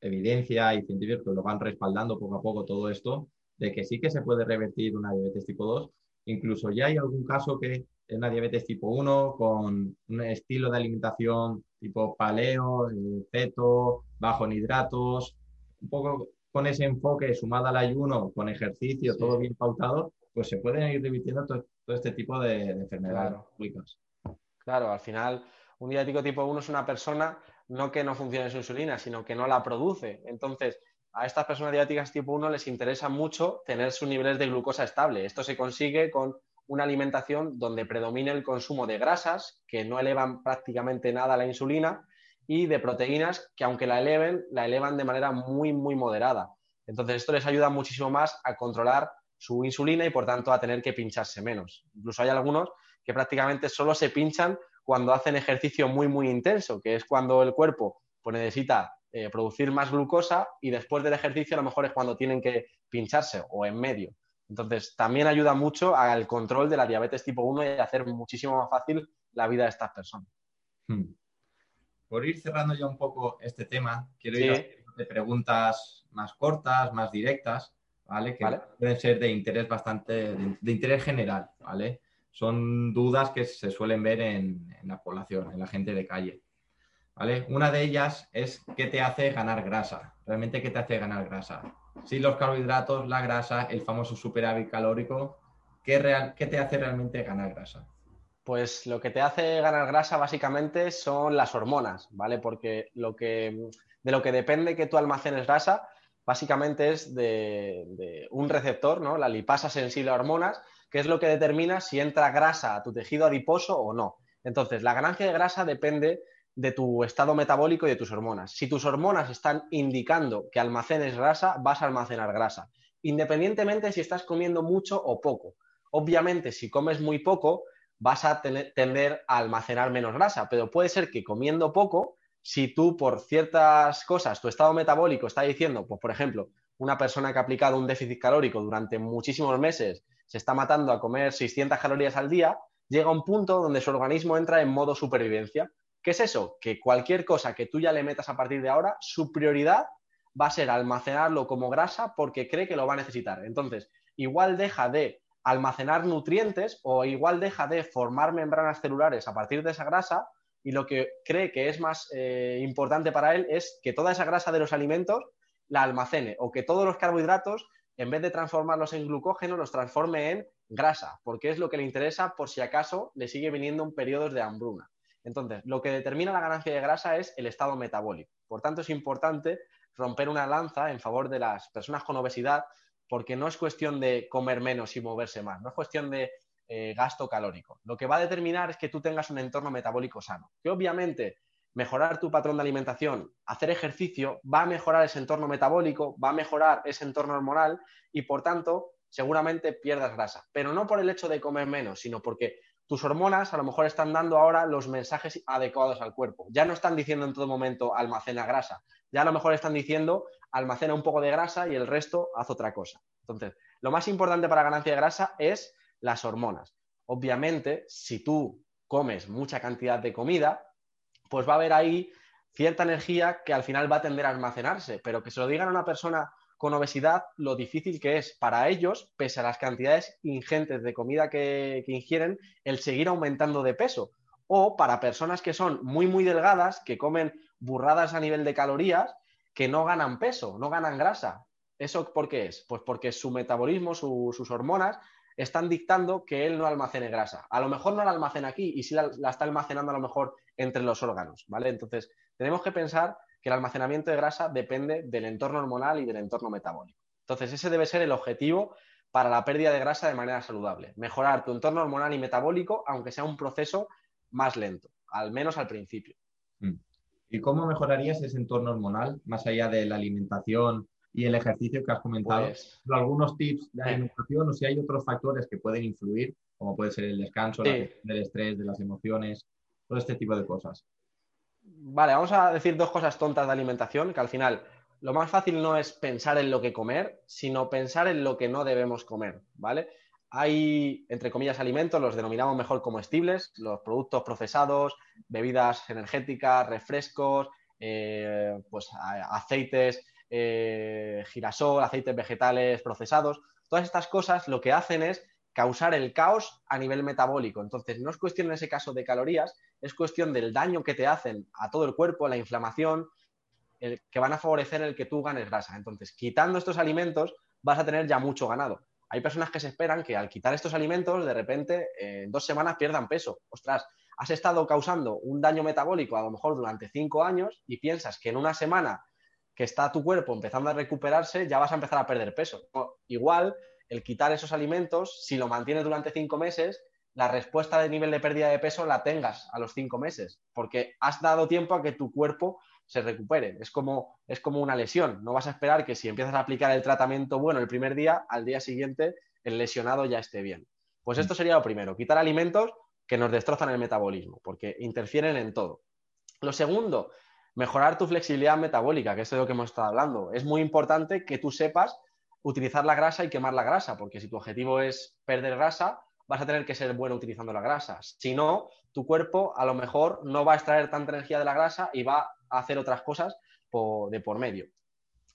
evidencia y científicos que lo van respaldando poco a poco todo esto, de que sí que se puede revertir una diabetes tipo 2. Incluso ya hay algún caso que es una diabetes tipo 1 con un estilo de alimentación tipo paleo, eh, feto, bajo en hidratos, un poco con ese enfoque sumado al ayuno, con ejercicio, todo bien pautado, pues se pueden ir revirtiendo todo, este tipo de, enfermedades claro. Claro, al final, un diabético tipo 1 es una persona no que no funcione su insulina, sino que no la produce. Entonces, a estas personas diabéticas tipo 1 les interesa mucho tener sus niveles de glucosa estable. Esto se consigue con una alimentación donde predomine el consumo de grasas, que no elevan prácticamente nada la insulina, y de proteínas que aunque la eleven, la elevan de manera muy, muy moderada. Entonces, esto les ayuda muchísimo más a controlar su insulina y, por tanto, a tener que pincharse menos. Incluso hay algunos que prácticamente solo se pinchan cuando hacen ejercicio muy, muy intenso, que es cuando el cuerpo pues, necesita eh, producir más glucosa y después del ejercicio a lo mejor es cuando tienen que pincharse o en medio. Entonces, también ayuda mucho al control de la diabetes tipo 1 y hacer muchísimo más fácil la vida de estas personas. Hmm. Por ir cerrando ya un poco este tema, quiero ir a preguntas más cortas, más directas, ¿vale? Que pueden ser de interés bastante, de, interés general, ¿vale? Son dudas que se suelen ver en, la población, en la gente de calle. ¿Vale? Una de ellas es qué te hace ganar grasa. Realmente, ¿qué te hace ganar grasa? Si los carbohidratos, la grasa, el famoso superávit calórico, ¿qué, real, ¿qué te hace realmente ganar grasa? Pues lo que te hace ganar grasa básicamente son las hormonas, ¿vale? Porque lo que, de lo que depende que tú almacenes grasa, básicamente es de, un receptor, ¿no? La lipasa sensible a hormonas, que es lo que determina si entra grasa a tu tejido adiposo o no. Entonces, la ganancia de grasa depende de tu estado metabólico y de tus hormonas. Si tus hormonas están indicando que almacenes grasa, vas a almacenar grasa, independientemente si estás comiendo mucho o poco. Obviamente, si comes muy poco, vas a tender a almacenar menos grasa, pero puede ser que comiendo poco, si tú por ciertas cosas, tu estado metabólico está diciendo, pues por ejemplo, una persona que ha aplicado un déficit calórico durante muchísimos meses, se está matando a comer 600 calorías al día, llega un punto donde su organismo entra en modo supervivencia. ¿Qué es eso? Que cualquier cosa que tú ya le metas a partir de ahora, su prioridad va a ser almacenarlo como grasa porque cree que lo va a necesitar. Entonces, igual deja de almacenar nutrientes o igual deja de formar membranas celulares a partir de esa grasa y lo que cree que es más eh, importante para él es que toda esa grasa de los alimentos la almacene o que todos los carbohidratos, en vez de transformarlos en glucógeno, los transforme en grasa, porque es lo que le interesa por si acaso le sigue viniendo un periodo de hambruna. Entonces, lo que determina la ganancia de grasa es el estado metabólico. Por tanto, es importante romper una lanza en favor de las personas con obesidad porque no es cuestión de comer menos y moverse más, no es cuestión de eh, gasto calórico. Lo que va a determinar es que tú tengas un entorno metabólico sano, que obviamente mejorar tu patrón de alimentación, hacer ejercicio, va a mejorar ese entorno metabólico, va a mejorar ese entorno hormonal y por tanto seguramente pierdas grasa, pero no por el hecho de comer menos, sino porque tus hormonas a lo mejor están dando ahora los mensajes adecuados al cuerpo. Ya no están diciendo en todo momento almacena grasa, ya a lo mejor están diciendo almacena un poco de grasa y el resto haz otra cosa. Entonces, lo más importante para ganancia de grasa es las hormonas. Obviamente, si tú comes mucha cantidad de comida, pues va a haber ahí cierta energía que al final va a tender a almacenarse, pero que se lo digan a una persona con obesidad, lo difícil que es para ellos, pese a las cantidades ingentes de comida que, que ingieren, el seguir aumentando de peso. O para personas que son muy, muy delgadas, que comen burradas a nivel de calorías, que no ganan peso, no ganan grasa. ¿Eso por qué es? Pues porque su metabolismo, sus hormonas, están dictando que él no almacene grasa. A lo mejor no la almacena aquí y sí la, está almacenando a lo mejor entre los órganos, ¿vale? Entonces, tenemos que pensar que el almacenamiento de grasa depende del entorno hormonal y del entorno metabólico. Entonces, ese debe ser el objetivo para la pérdida de grasa de manera saludable. Mejorar tu entorno hormonal y metabólico, aunque sea un proceso más lento, al menos al principio. Mm. ¿Y cómo mejorarías ese entorno hormonal, más allá de la alimentación y el ejercicio que has comentado? Pues, algunos tips de alimentación o si hay otros factores que pueden influir, como puede ser el descanso, el estrés, de las emociones, todo este tipo de cosas. Vale, vamos a decir dos cosas tontas de alimentación, que al final lo más fácil no es pensar en lo que comer, sino pensar en lo que no debemos comer, ¿vale? Hay, entre comillas, alimentos, los denominamos mejor comestibles, los productos procesados, bebidas energéticas, refrescos, eh, pues aceites, eh, girasol, aceites vegetales procesados. Todas estas cosas lo que hacen es causar el caos a nivel metabólico. Entonces, no es cuestión en ese caso de calorías, es cuestión del daño que te hacen a todo el cuerpo, la inflamación, que van a favorecer el que tú ganes grasa. Entonces, quitando estos alimentos, vas a tener ya mucho ganado. Hay personas que se esperan que al quitar estos alimentos, de repente, en dos semanas pierdan peso. Ostras, has estado causando un daño metabólico a lo mejor durante cinco años y piensas que en una semana que está tu cuerpo empezando a recuperarse, ya vas a empezar a perder peso. Igual, el quitar esos alimentos, si lo mantienes durante cinco meses, la respuesta de nivel de pérdida de peso la tengas a los cinco meses, porque has dado tiempo a que tu cuerpo se recupere. Es como, es como una lesión. No vas a esperar que si empiezas a aplicar el tratamiento bueno el primer día, al día siguiente el lesionado ya esté bien. Pues esto sería lo primero, quitar alimentos que nos destrozan el metabolismo, porque interfieren en todo. Lo segundo, Mejorar tu flexibilidad metabólica, que es de lo que hemos estado hablando. Es muy importante que tú sepas utilizar la grasa y quemar la grasa, porque si tu objetivo es perder grasa, vas a tener que ser bueno utilizando la grasa. Si no, tu cuerpo a lo mejor no va a extraer tanta energía de la grasa y va a hacer otras cosas de por medio.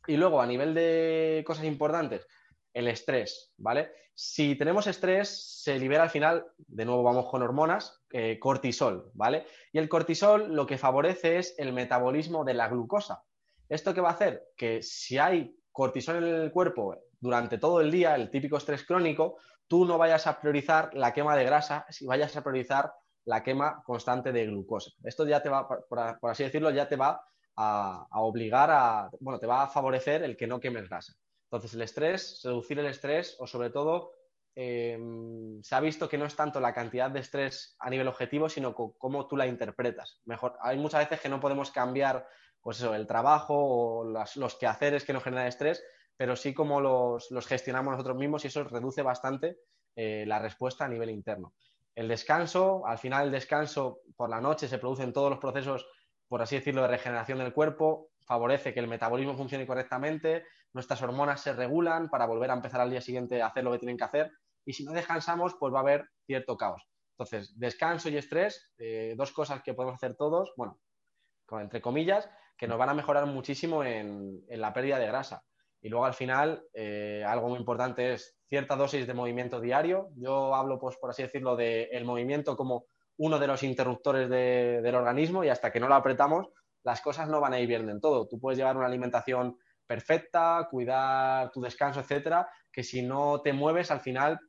Y luego, a nivel de cosas importantes, el estrés, ¿vale? Si tenemos estrés, se libera al final, de nuevo vamos con hormonas, eh, cortisol, ¿vale? Y el cortisol lo que favorece es el metabolismo de la glucosa. ¿Esto qué va a hacer? Que si hay cortisol en el cuerpo durante todo el día, el típico estrés crónico, tú no vayas a priorizar la quema de grasa, si vayas a priorizar la quema constante de glucosa. Esto ya te va, por, así decirlo, ya te va a, obligar a, bueno, te va a favorecer el que no quemes grasa. Entonces, el estrés, reducir el estrés o sobre todo, em, se ha visto que no es tanto la cantidad de estrés a nivel objetivo, sino cómo tú la interpretas. Mejor, hay muchas veces que no podemos cambiar, pues eso, el trabajo o los quehaceres que nos generan estrés, pero sí cómo los, gestionamos nosotros mismos y eso reduce bastante eh, la respuesta a nivel interno. El descanso, al final el descanso por la noche se producen todos los procesos, por así decirlo, de regeneración del cuerpo, favorece que el metabolismo funcione correctamente, nuestras hormonas se regulan para volver a empezar al día siguiente a hacer lo que tienen que hacer y si no descansamos, pues va a haber cierto caos. Entonces, descanso y estrés, eh, dos cosas que podemos hacer todos, bueno, entre comillas, que nos van a mejorar muchísimo en, la pérdida de grasa. Y luego al final, eh, algo muy importante es cierta dosis de movimiento diario. Yo hablo, pues, por así decirlo, del movimiento como uno de los interruptores del organismo y hasta que no lo apretamos, las cosas no van a ir bien en todo. Tú puedes llevar una alimentación perfecta, cuidar tu descanso, etcétera, que si no te mueves, al final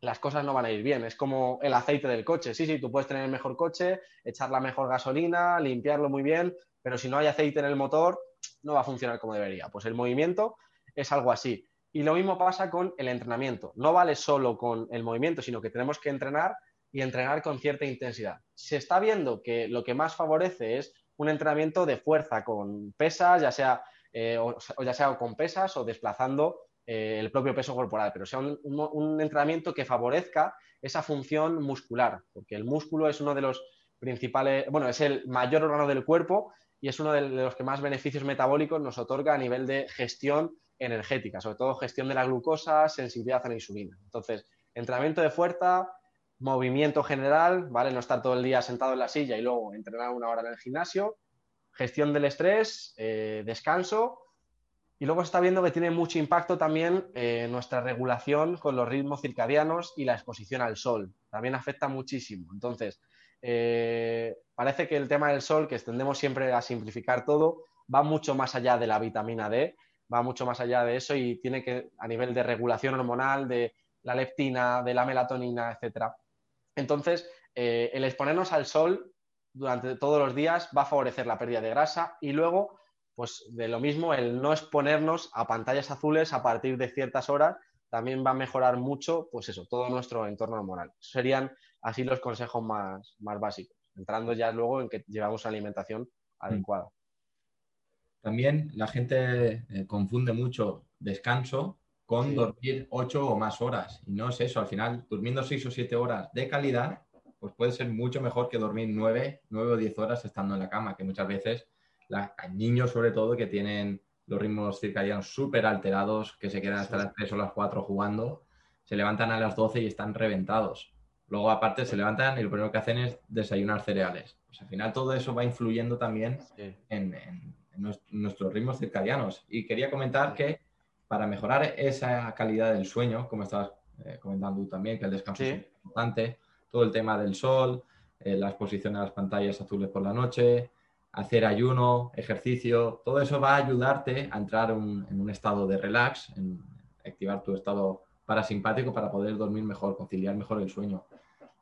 las cosas no van a ir bien. Es como el aceite del coche. Sí, sí, tú puedes tener el mejor coche, echar la mejor gasolina, limpiarlo muy bien, pero si no hay aceite en el motor, no va a funcionar como debería. Pues el movimiento es algo así. Y lo mismo pasa con el entrenamiento. No vale solo con el movimiento, sino que tenemos que entrenar y entrenar con cierta intensidad. Se está viendo que lo que más favorece es un entrenamiento de fuerza con pesas, ya sea, eh, ya sea con pesas o desplazando eh, el propio peso corporal, pero sea un, entrenamiento que favorezca esa función muscular, porque el músculo es uno de los principales, bueno, es el mayor órgano del cuerpo y es uno de los que más beneficios metabólicos nos otorga a nivel de gestión energética, sobre todo gestión de la glucosa, sensibilidad a la insulina. Entonces, entrenamiento de fuerza, movimiento general, ¿vale? No estar todo el día sentado en la silla y luego entrenar una hora en el gimnasio, gestión del estrés, eh, descanso. Y luego se está viendo que tiene mucho impacto también eh, nuestra regulación con los ritmos circadianos y la exposición al sol. También afecta muchísimo. Entonces, eh, parece que el tema del sol, que tendemos siempre a simplificar todo, va mucho más allá de la vitamina D va mucho más allá de eso y tiene que, a nivel de regulación hormonal, de la leptina, de la melatonina, etc. Entonces, eh, el exponernos al sol durante todos los días va a favorecer la pérdida de grasa y luego, pues de lo mismo, el no exponernos a pantallas azules a partir de ciertas horas también va a mejorar mucho, pues eso, todo nuestro entorno hormonal. Serían así los consejos más, más básicos, entrando ya luego en que llevamos una alimentación mm. adecuada. También la gente eh, confunde mucho descanso con dormir ocho o más horas. Y no es eso, al final, durmiendo seis o siete horas de calidad, pues puede ser mucho mejor que dormir nueve, nueve o diez horas estando en la cama, que muchas veces hay niños sobre todo que tienen los ritmos circadianos súper alterados, que se quedan hasta las tres o las cuatro jugando, se levantan a las doce y están reventados. Luego, aparte, se levantan y lo primero que hacen es desayunar cereales. Pues al final todo eso va influyendo también en, nuestros ritmos circadianos. Y quería comentar que para mejorar esa calidad del sueño, como estabas eh, comentando tú también, que el descanso es importante, todo el tema del sol, eh, la exposición a las pantallas azules por la noche, hacer ayuno, ejercicio, todo eso va a ayudarte a entrar en un estado de relax, en activar tu estado parasimpático para poder dormir mejor, conciliar mejor el sueño.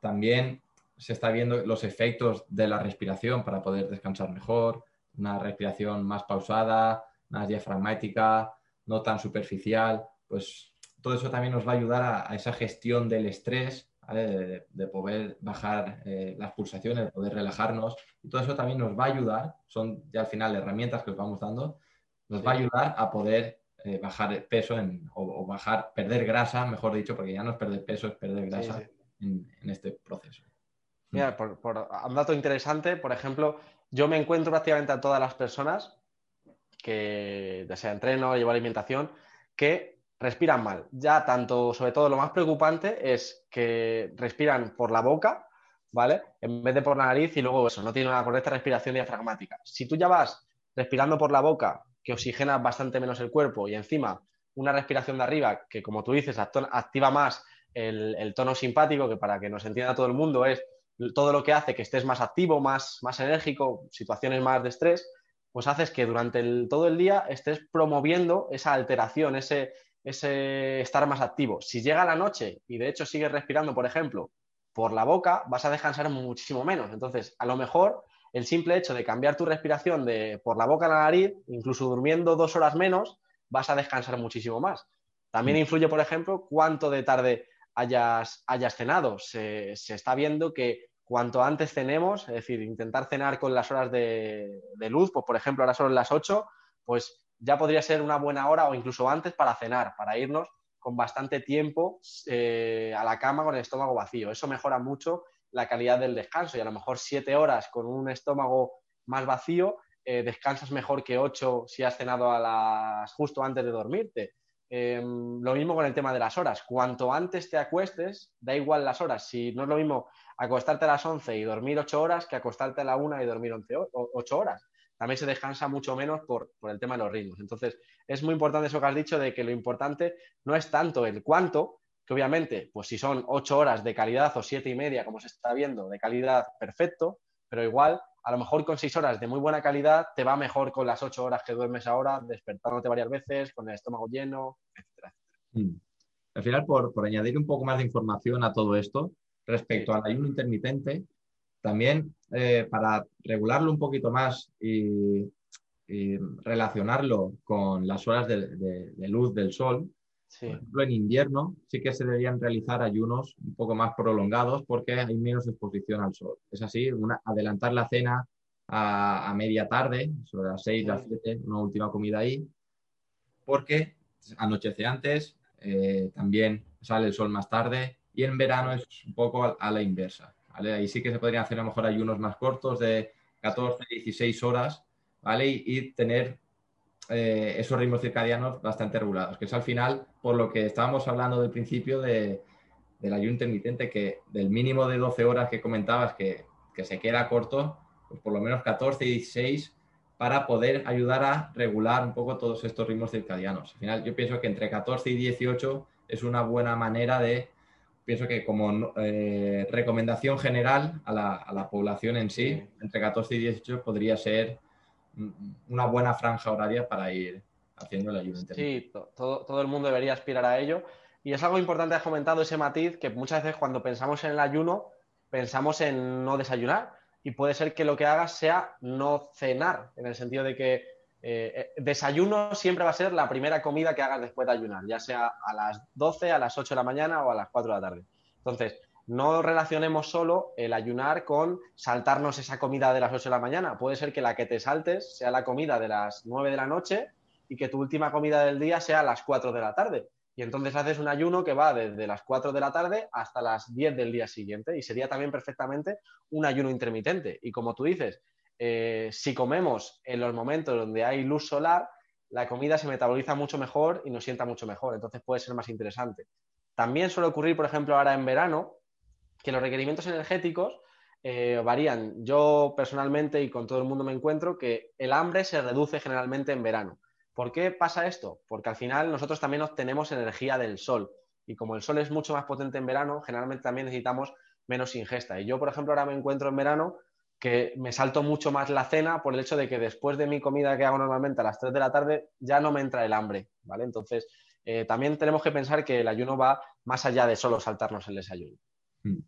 También se está viendo los efectos de la respiración para poder descansar mejor, una respiración más pausada, más diafragmática, no tan superficial, pues todo eso también nos va a ayudar a, esa gestión del estrés, de, poder bajar eh, las pulsaciones, de poder relajarnos, y todo eso también nos va a ayudar, son ya al final herramientas que os vamos dando, nos va a ayudar a poder eh, bajar peso o, bajar, perder grasa, mejor dicho, porque ya no es perder peso, es perder grasa En, este proceso. Mira, por, un dato interesante, por ejemplo, yo me encuentro prácticamente a todas las personas que, ya sea entreno, llevo alimentación, que respiran mal. Ya tanto, sobre todo, lo más preocupante es que respiran por la boca, ¿vale? En vez de por la nariz y luego eso, no tiene una correcta respiración diafragmática. Si tú ya vas respirando por la boca, que oxigena bastante menos el cuerpo y encima una respiración de arriba que, como tú dices, activa más el, tono simpático, que para que nos entienda todo el mundo es todo lo que hace que estés más activo, más, más enérgico, situaciones más de estrés, pues haces que durante todo el día estés promoviendo esa alteración, ese, ese estar más activo. Si llega la noche y de hecho sigues respirando, por ejemplo, por la boca, vas a descansar muchísimo menos. Entonces, a lo mejor el simple hecho de cambiar tu respiración de por la boca a la nariz, incluso durmiendo dos horas menos, vas a descansar muchísimo más. También mm. influye, por ejemplo, cuánto de tarde hayas, cenado. Se, está viendo que cuanto antes cenemos, es decir, intentar cenar con las horas de, luz, pues por ejemplo, ahora son las 8, pues ya podría ser una buena hora o incluso antes para cenar, para irnos con bastante tiempo eh, a la cama con el estómago vacío. Eso mejora mucho la calidad del descanso y a lo mejor siete horas con un estómago más vacío, eh, descansas mejor que ocho si has cenado a las justo antes de dormirte. Em, lo mismo con el tema de las horas. Cuanto antes te acuestes, da igual las horas. Si no es lo mismo acostarte a las 11 y dormir ocho horas que acostarte a la una y dormir 8 horas también se descansa mucho menos por, el tema de los ritmos. Entonces, es muy importante eso que has dicho de que lo importante no es tanto el cuánto, que obviamente, pues si son ocho horas de calidad o siete y media, como se está viendo, de calidad, perfecto, pero igual, a lo mejor con seis horas de muy buena calidad, te va mejor con las ocho horas que duermes ahora, despertándote varias veces, con el estómago lleno, etcétera. Mm. Al final, por, por añadir un poco más de información a todo esto, respecto al ayuno intermitente, también eh, para regularlo un poquito más y, relacionarlo con las horas de, luz del sol, por ejemplo, en invierno sí que se deberían realizar ayunos un poco más prolongados porque hay menos exposición al sol. Es así, adelantar la cena a, media tarde, sobre las 6, las 7, una última comida ahí, porque anochece antes, eh, también sale el sol más tarde y en verano es un poco a la inversa. Ahí sí que se podrían hacer a lo mejor ayunos más cortos de 14, 16 horas, ¿vale? Y, tener eh, esos ritmos circadianos bastante regulados, que es al final por lo que estábamos hablando del principio de, del ayuno intermitente, que del mínimo de 12 horas que comentabas que, que se queda corto, pues por lo menos 14 y 16 para poder ayudar a regular un poco todos estos ritmos circadianos. Al final yo pienso que entre 14 y 18 es una buena manera de pienso que como eh, recomendación general a la, población en sí, entre 14 y 18 podría ser una buena franja horaria para ir haciendo el ayuno Sí, todo, todo, el mundo debería aspirar a ello. Y es algo importante, has comentado ese matiz, que muchas veces cuando pensamos en el ayuno, pensamos en no desayunar. Y puede ser que lo que hagas sea no cenar, en el sentido de que eh, eh, desayuno siempre va a ser la primera comida que hagas después de ayunar, ya sea a las 12, a las 8 de la mañana o a las 4 de la tarde. Entonces, no relacionemos solo el ayunar con saltarnos esa comida de las 8 de la mañana. Puede ser que la que te saltes sea la comida de las 9 de la noche y que tu última comida del día sea a las 4 de la tarde. Y entonces haces un ayuno que va desde las 4 de la tarde hasta las 10 del día siguiente y sería también perfectamente un ayuno intermitente. Y como tú dices, eh, si comemos en los momentos donde hay luz solar, la comida se metaboliza mucho mejor y nos sienta mucho mejor, entonces puede ser más interesante. También suele ocurrir, por ejemplo, ahora en verano, que los requerimientos energéticos eh, varían. Yo personalmente y con todo el mundo me encuentro que el hambre se reduce generalmente en verano. ¿Por qué pasa esto? Porque al final nosotros también obtenemos energía del sol y como el sol es mucho más potente en verano, generalmente también necesitamos menos ingesta. Y yo, por ejemplo, ahora me encuentro en verano que me salto mucho más la cena por el hecho de que después de mi comida que hago normalmente a las 3 de la tarde ya no me entra el hambre, ¿vale? Entonces, eh, también tenemos que pensar que el ayuno va más allá de solo saltarnos el desayuno. Hmm.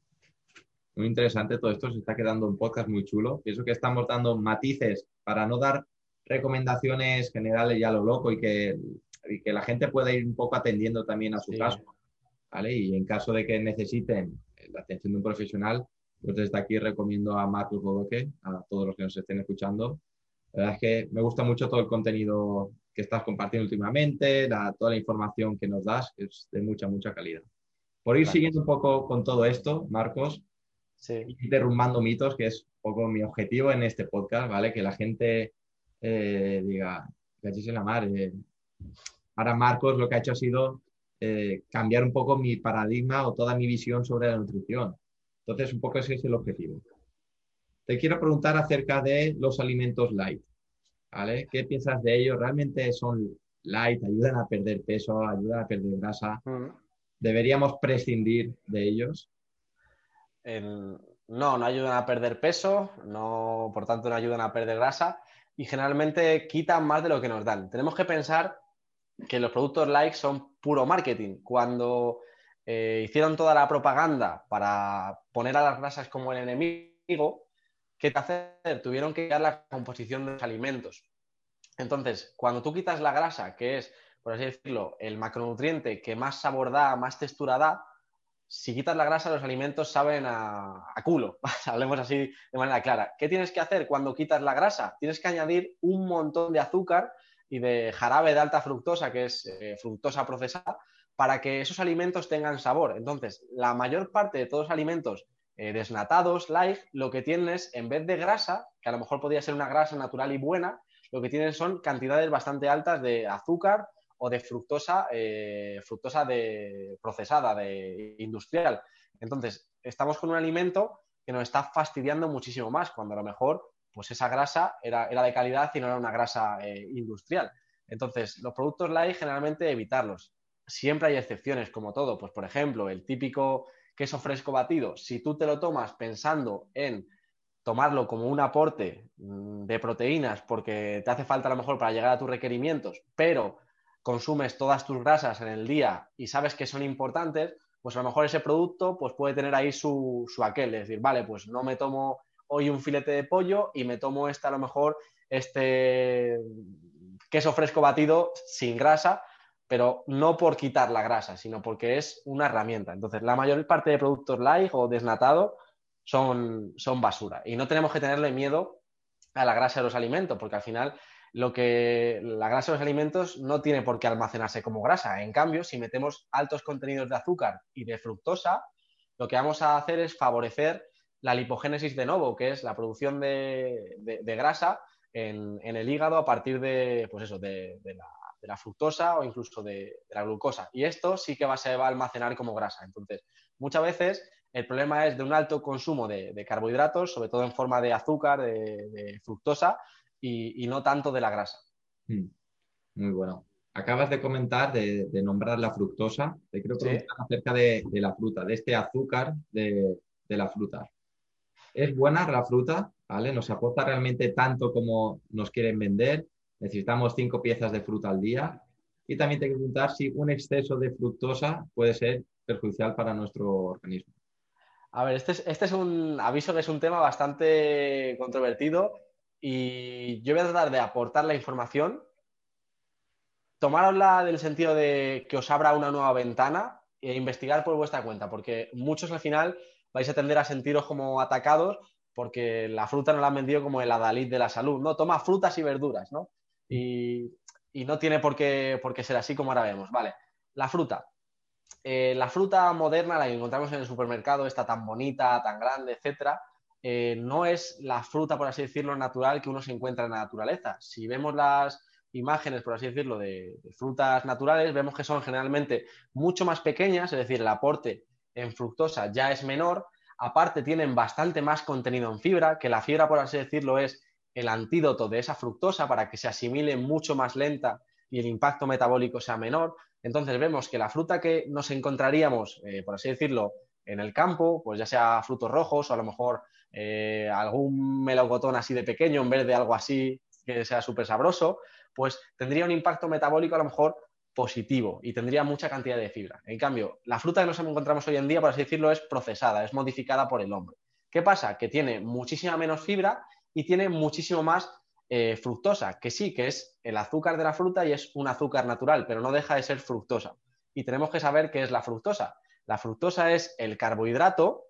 Muy interesante todo esto, se está quedando un podcast muy chulo. Pienso que estamos dando matices para no dar recomendaciones generales ya lo loco y que, que la gente pueda ir un poco atendiendo también a su caso, ¿vale? Y en caso de que necesiten la atención de un profesional, pues desde aquí recomiendo a Marcos Bodoque, a todos los que nos estén escuchando. La verdad es que me gusta mucho todo el contenido que estás compartiendo últimamente, toda la información que nos das, es de mucha, mucha calidad. Por ir siguiendo un poco con todo esto, Marcos, y derrumbando mitos, que es un poco mi objetivo en este podcast, ¿vale? Que la gente eh, diga, en la mar. Eh, ahora Marcos lo que ha hecho ha sido eh, cambiar un poco mi paradigma o toda mi visión sobre la nutrición. Entonces, un poco ese es el objetivo. Te quiero preguntar acerca de los alimentos light. ¿vale? ¿Qué piensas de ellos? ¿Realmente son light? ¿Ayudan a perder peso? ¿Ayudan a perder grasa? Mm. ¿Deberíamos prescindir de ellos? No, no ayudan a perder peso, no, por tanto no ayudan a perder grasa y generalmente quitan más de lo que nos dan. Tenemos que pensar que los productos light son puro marketing. Cuando eh, hicieron toda la propaganda para poner a las grasas como el enemigo, ¿qué te hacer? Tuvieron que quitar la composición de los alimentos. Entonces, cuando tú quitas la grasa, que es, por así decirlo, el macronutriente que más sabor da, más textura da, si quitas la grasa, los alimentos saben a, culo. Hablemos así de manera clara. ¿Qué tienes que hacer cuando quitas la grasa? Tienes que añadir un montón de azúcar y de jarabe de alta fructosa, que es eh, fructosa procesada, para que esos alimentos tengan sabor. Entonces, la mayor parte de todos los alimentos eh, desnatados, light, lo que tienen es, en vez de grasa, que a lo mejor podría ser una grasa natural y buena, lo que tienen son cantidades bastante altas de azúcar o de fructosa, eh, fructosa de procesada, de industrial. Entonces, estamos con un alimento que nos está fastidiando muchísimo más, cuando a lo mejor pues esa grasa era, de calidad y no era una grasa eh, industrial. Entonces, los productos light generalmente evitarlos. Siempre hay excepciones, como todo. Pues, por ejemplo, el típico queso fresco batido, si tú te lo tomas pensando en tomarlo como un aporte mm, de proteínas porque te hace falta a lo mejor para llegar a tus requerimientos, pero consumes todas tus grasas en el día y sabes que son importantes, pues a lo mejor ese producto pues puede tener ahí su, su aquel, es decir, vale, pues no me tomo hoy un filete de pollo y me tomo este a lo mejor este queso fresco batido sin grasa, pero no por quitar la grasa, sino porque es una herramienta. Entonces, la mayor parte de productos light o desnatado son, son basura y no tenemos que tenerle miedo a la grasa de los alimentos, porque al final lo que la grasa de los alimentos no tiene por qué almacenarse como grasa. En cambio, si metemos altos contenidos de azúcar y de fructosa, lo que vamos a hacer es favorecer la lipogénesis de novo, que es la producción de, grasa en, el hígado a partir de, pues la, fructosa o incluso de, la glucosa. Y esto sí que va, se va a almacenar como grasa. Entonces, muchas veces el problema es de un alto consumo de, carbohidratos, sobre todo en forma de azúcar, de, fructosa, y, no tanto de la grasa. Hmm. Muy bueno. Acabas de comentar, de, nombrar la fructosa. Te quiero preguntar acerca de, la fruta, de este azúcar de, la fruta. ¿Es buena la fruta? ¿Vale? ¿Nos aporta realmente tanto como nos quieren vender? Necesitamos cinco piezas de fruta al día. Y también te quiero preguntar si un exceso de fructosa puede ser perjudicial para nuestro organismo. A ver, este es, este es un aviso que es un tema bastante controvertido y yo voy a tratar de aportar la información, tomarosla del sentido de que os abra una nueva ventana e investigar por vuestra cuenta, porque muchos al final vais a tender a sentiros como atacados porque la fruta no la han vendido como el adalid de la salud, ¿no? Toma frutas y verduras, ¿no? Y, no tiene por qué, por qué ser así como ahora vemos, ¿vale? La fruta. Eh, la fruta moderna, la que encontramos en el supermercado, está tan bonita, tan grande, etcétera, eh, no es la fruta, por así decirlo, natural que uno se encuentra en la naturaleza. Si vemos las imágenes, por así decirlo, de, frutas naturales, vemos que son generalmente mucho más pequeñas, es decir, el aporte en fructosa ya es menor. Aparte, tienen bastante más contenido en fibra, que la fibra, por así decirlo, es el antídoto de esa fructosa para que se asimile mucho más lenta y el impacto metabólico sea menor. Entonces vemos que la fruta que nos encontraríamos, eh, por así decirlo, en el campo, pues ya sea frutos rojos o a lo mejor eh, algún melocotón así de pequeño en vez de algo así que sea súper sabroso, pues tendría un impacto metabólico a lo mejor positivo y tendría mucha cantidad de fibra. En cambio, la fruta que nos encontramos hoy en día, por así decirlo, es procesada, es modificada por el hombre. ¿Qué pasa? Que tiene muchísima menos fibra y tiene muchísimo más eh, fructosa, que sí, que es el azúcar de la fruta y es un azúcar natural, pero no deja de ser fructosa. Y tenemos que saber qué es la fructosa. La fructosa es el carbohidrato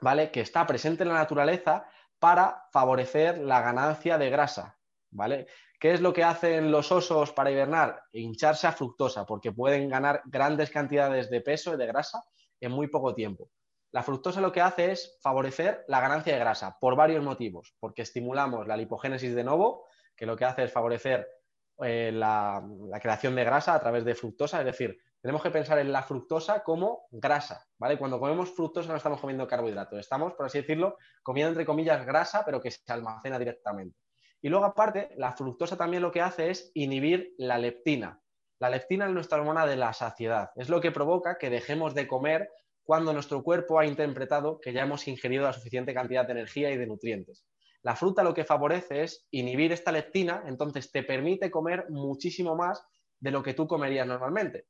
¿vale? Que está presente en la naturaleza para favorecer la ganancia de grasa, ¿vale? ¿Qué es lo que hacen los osos para hibernar? Hincharse a fructosa, porque pueden ganar grandes cantidades de peso y de grasa en muy poco tiempo. La fructosa lo que hace es favorecer la ganancia de grasa por varios motivos, porque estimulamos la lipogénesis de nuevo, que lo que hace es favorecer eh, la, creación de grasa a través de fructosa, es decir, tenemos que pensar en la fructosa como grasa, ¿vale? Cuando comemos fructosa no estamos comiendo carbohidratos, estamos, por así decirlo, comiendo entre comillas grasa, pero que se almacena directamente. Y luego aparte, la fructosa también lo que hace es inhibir la leptina. La leptina es nuestra hormona de la saciedad, es lo que provoca que dejemos de comer cuando nuestro cuerpo ha interpretado que ya hemos ingerido la suficiente cantidad de energía y de nutrientes. La fruta lo que favorece es inhibir esta leptina, entonces te permite comer muchísimo más de lo que tú comerías normalmente.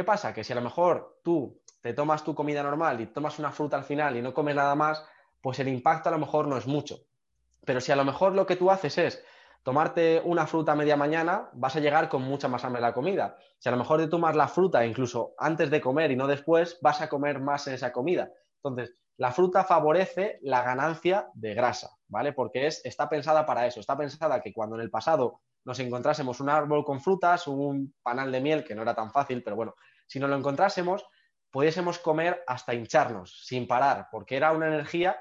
¿Qué pasa? Que si a lo mejor tú te tomas tu comida normal y tomas una fruta al final y no comes nada más, pues el impacto a lo mejor no es mucho. Pero si a lo mejor lo que tú haces es tomarte una fruta a media mañana, vas a llegar con mucha más hambre la comida. Si a lo mejor te tomas la fruta incluso antes de comer y no después, vas a comer más en esa comida. Entonces, la fruta favorece la ganancia de grasa, ¿vale? Porque es, está pensada para eso. Está pensada que cuando en el pasado nos encontrásemos un árbol con frutas, un panal de miel, que no era tan fácil, pero bueno, si nos lo encontrásemos, pudiésemos comer hasta hincharnos, sin parar, porque era una energía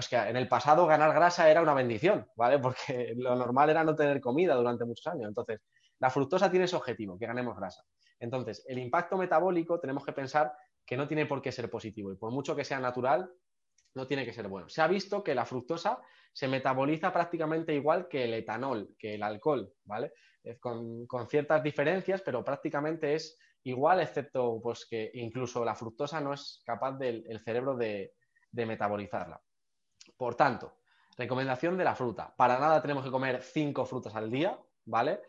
es que en el pasado ganar grasa era una bendición, ¿vale? Porque lo normal era no tener comida durante muchos años. Entonces, la fructosa tiene ese objetivo, que ganemos grasa. Entonces, el impacto metabólico tenemos que pensar que no tiene por qué ser positivo y por mucho que sea natural, no tiene que ser bueno. Se ha visto que la fructosa se metaboliza prácticamente igual que el etanol, que el alcohol, ¿vale? Con, ciertas diferencias, pero prácticamente es igual, excepto pues, que incluso la fructosa no es capaz del cerebro de metabolizarla. Por tanto, recomendación de la fruta. Para nada tenemos que comer cinco frutas al día, ¿vale?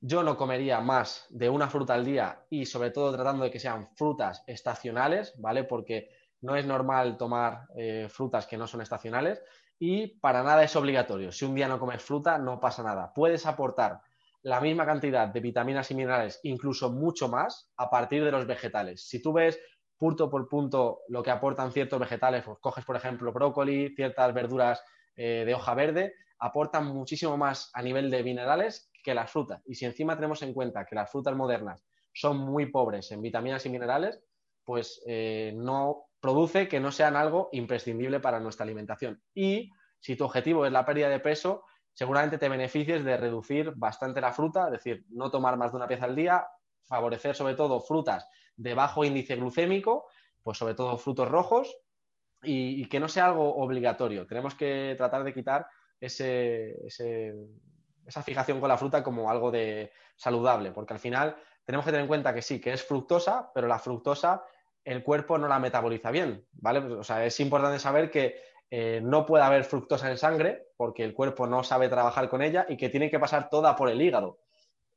Yo no comería más de una fruta al día y sobre todo tratando de que sean frutas estacionales, ¿vale? Porque no es normal tomar eh, frutas que no son estacionales y para nada es obligatorio. Si un día no comes fruta, no pasa nada. Puedes aportar la misma cantidad de vitaminas y minerales, incluso mucho más, a partir de los vegetales. Si tú ves punto por punto lo que aportan ciertos vegetales, pues coges por ejemplo brócoli, ciertas verduras eh, de hoja verde, aportan muchísimo más a nivel de minerales que las frutas. Y si encima tenemos en cuenta que las frutas modernas son muy pobres en vitaminas y minerales, pues eh, no produce que no sean algo imprescindible para nuestra alimentación. Y si tu objetivo es la pérdida de peso, seguramente te beneficies de reducir bastante la fruta, es decir, no tomar más de una pieza al día, favorecer sobre todo frutas de bajo índice glucémico, pues sobre todo frutos rojos, y, que no sea algo obligatorio. Tenemos que tratar de quitar esa fijación con la fruta como algo de saludable, porque al final tenemos que tener en cuenta que sí, que es fructosa, pero la fructosa el cuerpo no la metaboliza bien, ¿vale? O sea, es importante saber que eh, no puede haber fructosa en sangre porque el cuerpo no sabe trabajar con ella y que tiene que pasar toda por el hígado.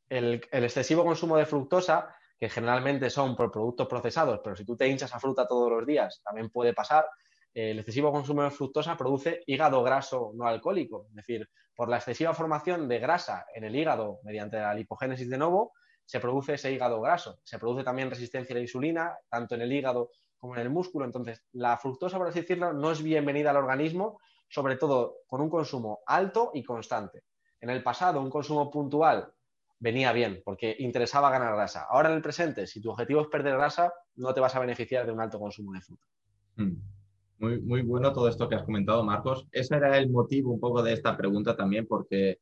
el excesivo consumo de fructosa que generalmente son por productos procesados, pero si tú te hinchas a fruta todos los días, también puede pasar. El excesivo consumo de fructosa produce hígado graso no alcohólico, es decir, por la excesiva formación de grasa en el hígado mediante la lipogénesis de nuevo, se produce ese hígado graso. Se produce también resistencia a la insulina, tanto en el hígado como en el músculo. Entonces, la fructosa, por así decirlo, no es bienvenida al organismo, sobre todo con un consumo alto y constante. En el pasado, un consumo puntual venía bien, porque interesaba ganar grasa. Ahora en el presente, si tu objetivo es perder grasa, no te vas a beneficiar de un alto consumo de fruta. Hmm. Muy, muy bueno todo esto que has comentado, Marcos. Ese era el motivo un poco de esta pregunta también, porque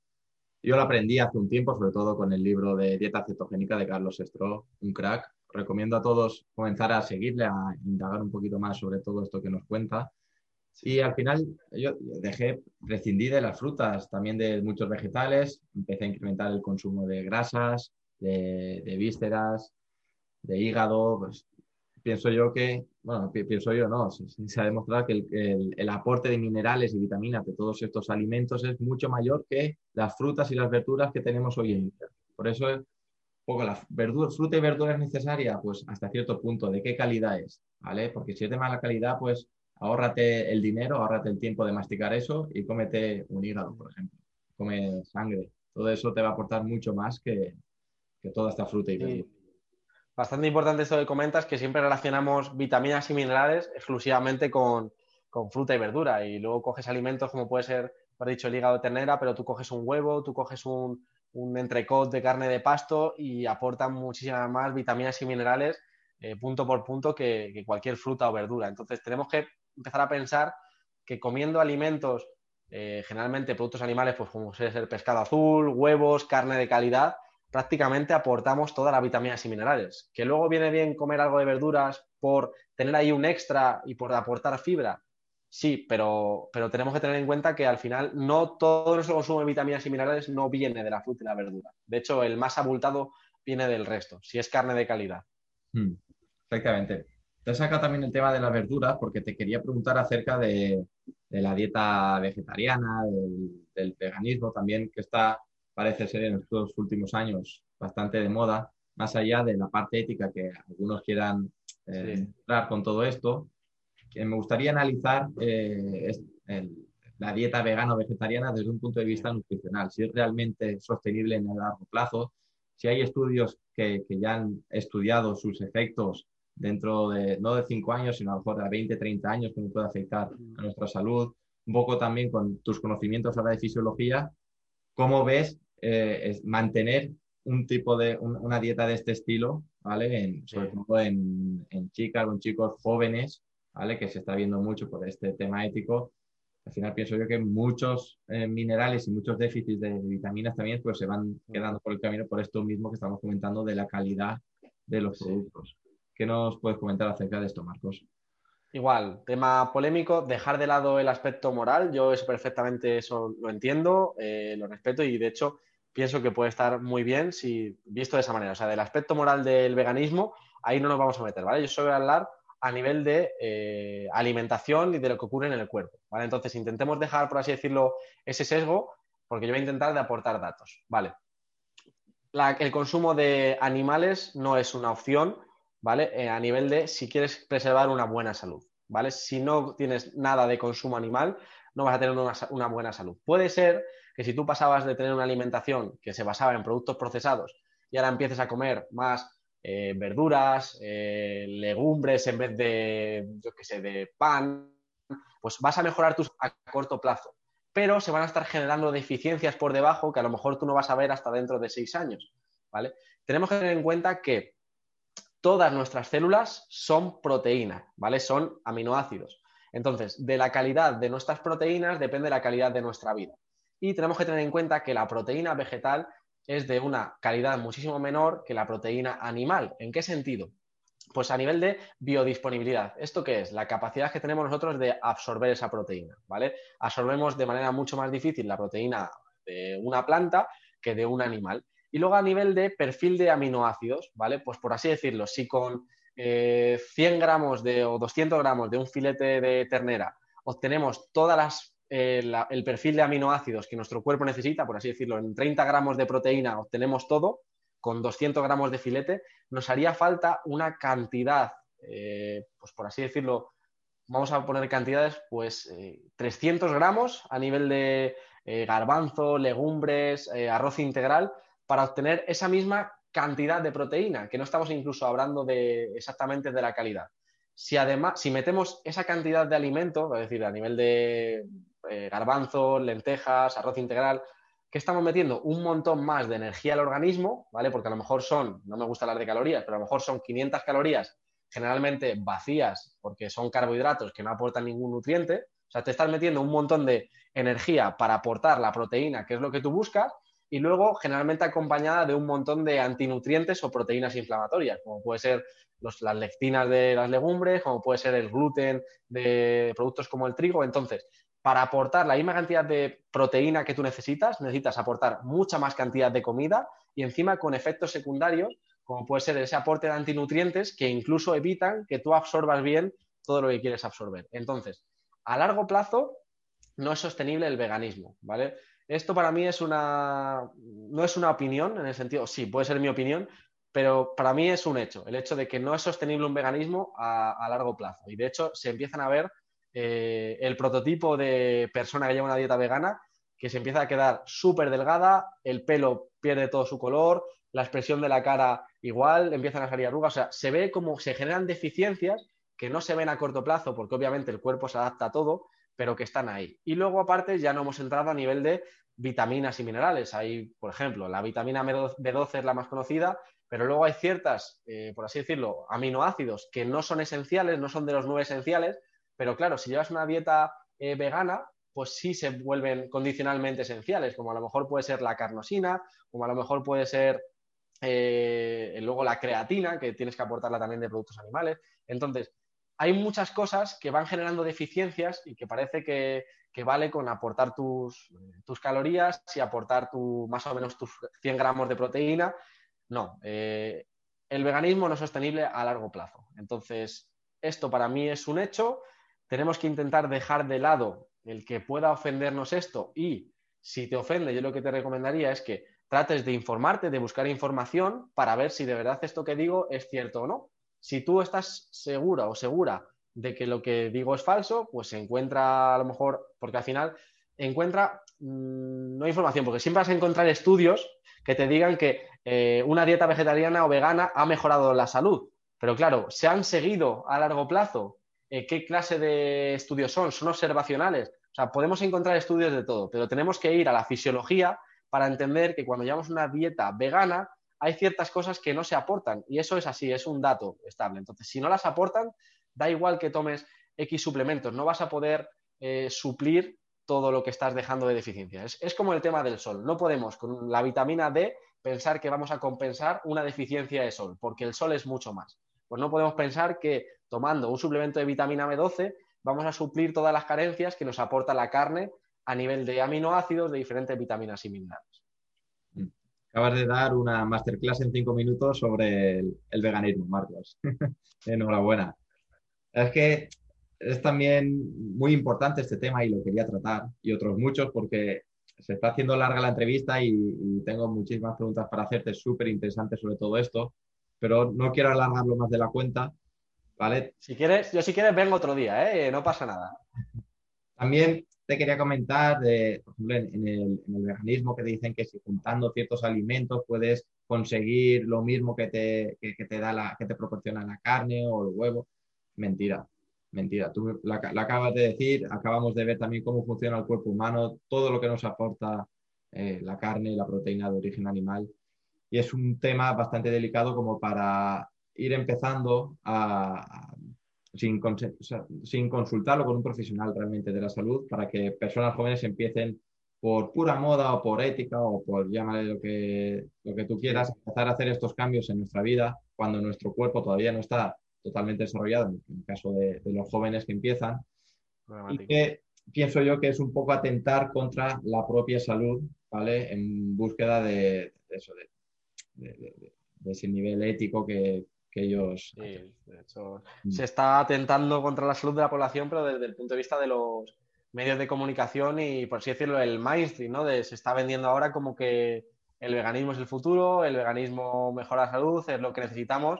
yo lo aprendí hace un tiempo, sobre todo con el libro de Dieta Cetogénica de Carlos Estro, un crack. Recomiendo a todos comenzar a seguirle, a indagar un poquito más sobre todo esto que nos cuenta. Y al final yo dejé, prescindí de las frutas, también de muchos vegetales, empecé a incrementar el consumo de grasas, de, vísceras, de hígado, pues pienso yo que, bueno, pienso yo no, se, ha demostrado que el, aporte de minerales y vitaminas de todos estos alimentos es mucho mayor que las frutas y las verduras que tenemos hoy en día. Por eso, poco la fruta y verdura es necesaria, pues hasta cierto punto, ¿de qué calidad es? ¿Vale? Porque si es de mala calidad, pues ahórrate el dinero, ahórrate el tiempo de masticar eso y cómete un hígado, por ejemplo. Come sangre. Todo eso te va a aportar mucho más que, toda esta fruta y verdura. Bastante importante esto que comentas, que siempre relacionamos vitaminas y minerales exclusivamente con, fruta y verdura. Y luego coges alimentos como puede ser, por dicho, el hígado de ternera, pero tú coges un huevo, tú coges un, un entrecot de carne de pasto y aportan muchísimas más vitaminas y minerales eh, punto por punto que, cualquier fruta o verdura. Entonces tenemos que empezar a pensar que comiendo alimentos, eh, generalmente productos animales, pues como suele ser pescado azul, huevos, carne de calidad, prácticamente aportamos todas las vitaminas y minerales. Que luego viene bien comer algo de verduras por tener ahí un extra y por aportar fibra, Sí, pero, pero tenemos que tener en cuenta que al final no todo nuestro consumo de vitaminas y minerales no viene de la fruta y la verdura. De hecho, el más abultado viene del resto, si es carne de calidad. Hmm, exactamente. Te saca también el tema de las verduras porque te quería preguntar acerca de, la dieta vegetariana, del, veganismo también, que está, parece ser en estos últimos años bastante de moda, más allá de la parte ética que algunos quieran eh, entrar con todo esto me gustaría analizar eh, la dieta vegana o vegetariana desde un punto de vista nutricional, si es realmente sostenible en el largo plazo, si hay estudios que, ya han estudiado sus efectos dentro de, no de 5 años, sino a lo mejor de 20, 30 años, cómo puede afectar a nuestra salud, un poco también con tus conocimientos ahora de fisiología, ¿cómo ves eh, mantener un tipo de, una dieta de este estilo, ¿vale? sobre todo en, en chicas o en chicos jóvenes que se está viendo mucho por este tema ético, al final pienso yo que muchos eh, minerales y muchos déficits de, vitaminas también pues se van quedando por el camino por esto mismo que estamos comentando de la calidad de los productos. ¿Qué nos puedes comentar acerca de esto, Marcos? Igual, tema polémico, dejar de lado el aspecto moral, yo eso perfectamente eso lo entiendo, eh, lo respeto y de hecho pienso que puede estar muy bien si visto de esa manera. O sea, del aspecto moral del veganismo, ahí no nos vamos a meter, ¿vale? Yo solo voy a hablar a nivel de eh, alimentación y de lo que ocurre en el cuerpo. ¿vale? Entonces, intentemos dejar, por así decirlo, ese sesgo, porque yo voy a intentar de aportar datos. ¿vale? el consumo de animales no es una opción, ¿vale? Eh, a nivel de si quieres preservar una buena salud, ¿vale? Si no tienes nada de consumo animal, no vas a tener una, una buena salud. Puede ser que si tú pasabas de tener una alimentación que se basaba en productos procesados y ahora empieces a comer más eh, verduras, eh, legumbres en vez de, yo qué sé, de pan, pues vas a mejorar tus a corto plazo. Pero se van a estar generando deficiencias por debajo que a lo mejor tú no vas a ver hasta dentro de seis años. ¿vale? Tenemos que tener en cuenta que todas nuestras células son proteínas, ¿vale? Son aminoácidos. Entonces, de la calidad de nuestras proteínas depende la calidad de nuestra vida. Y tenemos que tener en cuenta que la proteína vegetal es de una calidad muchísimo menor que la proteína animal. ¿En qué sentido? Pues a nivel de biodisponibilidad. ¿Esto qué es? La capacidad que tenemos nosotros de absorber esa proteína, ¿vale? Absorbemos de manera mucho más difícil la proteína de una planta que de un animal. Y luego a nivel de perfil de aminoácidos, ¿vale? Pues por así decirlo, si con 100 eh, gramos de, o 200 gramos de un filete de ternera obtenemos todas las el perfil de aminoácidos que nuestro cuerpo necesita, por así decirlo, en 30 gramos de proteína obtenemos todo, con 200 gramos de filete, nos haría falta una cantidad, eh, pues por así decirlo, vamos a poner cantidades, pues 300 eh, gramos a nivel de eh, garbanzo, legumbres, arroz integral, para obtener esa misma cantidad de proteína, que no estamos incluso hablando de exactamente de la calidad. Si además, si metemos esa cantidad de alimento, es decir, a nivel de eh, garbanzos, lentejas, arroz integral, que estamos metiendo un montón más de energía al organismo, ¿vale? Porque a lo mejor son, no me gusta hablar de calorías, pero a lo mejor son 500 calorías generalmente vacías porque son carbohidratos que no aportan ningún nutriente. O sea, te estás metiendo un montón de energía para aportar la proteína, que es lo que tú buscas, y luego generalmente acompañada de un montón de antinutrientes o proteínas inflamatorias, como puede ser las lectinas de las legumbres, como puede ser el gluten de productos como el trigo. Entonces, para aportar la misma cantidad de proteína que tú necesitas, necesitas aportar mucha más cantidad de comida y encima con efectos secundarios, como puede ser ese aporte de antinutrientes que incluso evitan que tú absorbas bien todo lo que quieres absorber. Entonces, a largo plazo no es sostenible el veganismo, ¿vale? Esto para mí es una no es una opinión en el sentido, sí, puede ser mi opinión, pero para mí es un hecho, el hecho de que no es sostenible un veganismo a, a largo plazo. Y de hecho se empiezan a ver eh, el prototipo de persona que lleva una dieta vegana, que se empieza a quedar súper delgada, el pelo pierde todo su color, la expresión de la cara igual, empiezan a salir arrugas, o sea, se ve como se generan deficiencias que no se ven a corto plazo, porque obviamente el cuerpo se adapta a todo, pero que están ahí. Y luego, aparte, ya no hemos entrado a nivel de vitaminas y minerales. Hay, por ejemplo, la vitamina B12 es la más conocida, pero luego hay ciertas, eh, por así decirlo, aminoácidos que no son esenciales, no son de los nueve esenciales, pero claro, si llevas una dieta eh, vegana, pues sí se vuelven condicionalmente esenciales, como a lo mejor puede ser la carnosina, como a lo mejor puede ser eh, luego la creatina, que tienes que aportarla también de productos animales. Entonces, hay muchas cosas que van generando deficiencias y que parece que, vale con aportar tus, calorías y aportar tu, más o menos tus 100 gramos de proteína. No, eh, el veganismo no es sostenible a largo plazo. Entonces, esto para mí es un hecho. Tenemos que intentar dejar de lado el que pueda ofendernos esto y si te ofende, yo lo que te recomendaría es que trates de informarte, de buscar información para ver si de verdad esto que digo es cierto o no. Si tú estás segura o segura de que lo que digo es falso, pues encuentra a lo mejor, porque al final encuentra mm, no información, porque siempre vas a encontrar estudios que te digan que eh, una dieta vegetariana o vegana ha mejorado la salud. Pero claro, ¿se han seguido a largo plazo? Eh, qué clase de estudios son, son observacionales. O sea, podemos encontrar estudios de todo, pero tenemos que ir a la fisiología para entender que cuando llevamos una dieta vegana hay ciertas cosas que no se aportan y eso es así, es un dato estable. Entonces, si no las aportan, da igual que tomes X suplementos, no vas a poder eh, suplir todo lo que estás dejando de deficiencia. es, como el tema del sol. No podemos con la vitamina D pensar que vamos a compensar una deficiencia de sol, porque el sol es mucho más pues no podemos pensar que tomando un suplemento de vitamina B12 vamos a suplir todas las carencias que nos aporta la carne a nivel de aminoácidos de diferentes vitaminas y minerales. Acabas de dar una masterclass en cinco minutos sobre el, veganismo, Marcos. Enhorabuena. Es que es también muy importante este tema y lo quería tratar, y otros muchos, porque se está haciendo larga la entrevista y, y tengo muchísimas preguntas para hacerte, súper interesantes sobre todo esto pero no quiero alargarlo más de la cuenta, ¿vale? Si quieres, yo si quieres vengo otro día, ¿eh? No pasa nada. También te quería comentar, de, por ejemplo, en, el, veganismo que te dicen que si juntando ciertos alimentos puedes conseguir lo mismo que te, te da la, que te proporciona la carne o el huevo. Mentira, mentira. Tú la, acabas de decir, acabamos de ver también cómo funciona el cuerpo humano, todo lo que nos aporta eh, la carne, la proteína de origen animal y es un tema bastante delicado como para ir empezando a, sin, sin, consultarlo con un profesional realmente de la salud para que personas jóvenes empiecen por pura moda o por ética o por llámale lo que, lo que tú quieras, empezar a hacer estos cambios en nuestra vida cuando nuestro cuerpo todavía no está totalmente desarrollado, en el caso de, los jóvenes que empiezan, y que pienso yo que es un poco atentar contra la propia salud, ¿vale? En búsqueda de, de eso, de de, ese nivel ético que, ellos... de hecho, mm. se está atentando contra la salud de la población, pero desde el punto de vista de los medios de comunicación y, por así decirlo, el mainstream, ¿no? se está vendiendo ahora como que el veganismo es el futuro, el veganismo mejora la salud, es lo que necesitamos.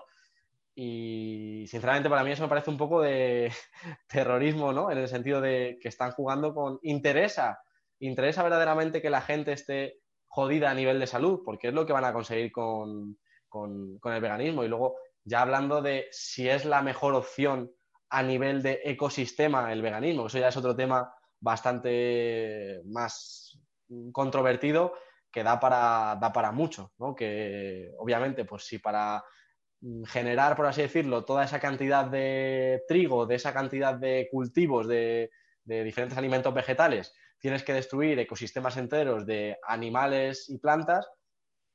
Y sinceramente para mí eso me parece un poco de terrorismo, ¿no? En el sentido de que están jugando con... Interesa, interesa verdaderamente que la gente esté jodida a nivel de salud, porque es lo que van a conseguir con, el veganismo. Y luego, ya hablando de si es la mejor opción a nivel de ecosistema el veganismo, eso ya es otro tema bastante más controvertido que da para, da para mucho, ¿no? Que obviamente, pues si para generar, por así decirlo, toda esa cantidad de trigo, de esa cantidad de cultivos, de diferentes alimentos vegetales, tienes que destruir ecosistemas enteros de animales y plantas,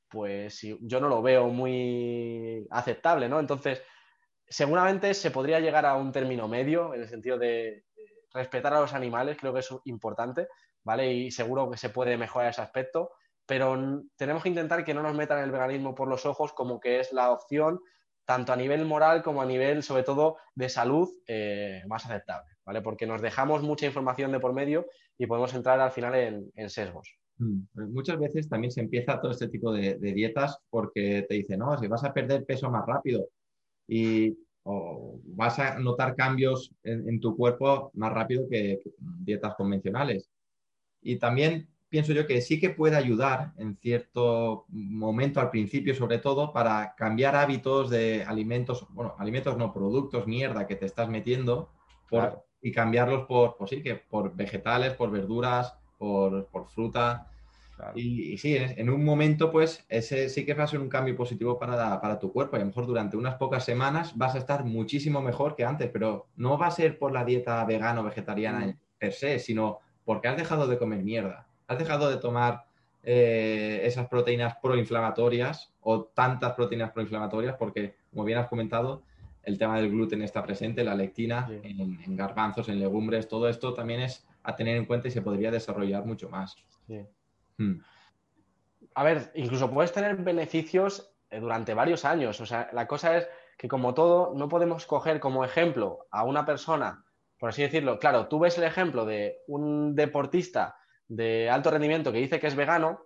pues yo no lo veo muy aceptable, ¿no? Entonces, seguramente se podría llegar a un término medio en el sentido de respetar a los animales, creo que es importante, ¿vale? Y seguro que se puede mejorar ese aspecto, pero tenemos que intentar que no nos metan el veganismo por los ojos como que es la opción, tanto a nivel moral como a nivel, sobre todo, de salud, eh, más aceptable, ¿vale? Porque nos dejamos mucha información de por medio y podemos entrar al final en, sesgos. Mm, pues muchas veces también se empieza todo este tipo de, dietas porque te dicen, no, si vas a perder peso más rápido y o vas a notar cambios en, tu cuerpo más rápido que, dietas convencionales. Y también pienso yo que sí que puede ayudar en cierto momento al principio, sobre todo, para cambiar hábitos de alimentos, bueno, alimentos no, productos, mierda que te estás metiendo por, y cambiarlos por, pues sí, que por vegetales, por verduras, por, fruta. Y, sí, en, un momento, pues, ese sí que va a ser un cambio positivo para, para, tu cuerpo. Y a lo mejor durante unas pocas semanas vas a estar muchísimo mejor que antes, pero no va a ser por la dieta vegana o vegetariana mm. per se, sino porque has dejado de comer mierda. Has dejado de tomar eh, esas proteínas proinflamatorias o tantas proteínas proinflamatorias, porque, como bien has comentado, el tema del gluten está presente, la lectina en, garbanzos, en legumbres, todo esto también es a tener en cuenta y se podría desarrollar mucho más. Hmm. A ver, incluso puedes tener beneficios eh, durante varios años. O sea, la cosa es que como todo, no podemos coger como ejemplo a una persona, por así decirlo. Claro, tú ves el ejemplo de un deportista de alto rendimiento que dice que es vegano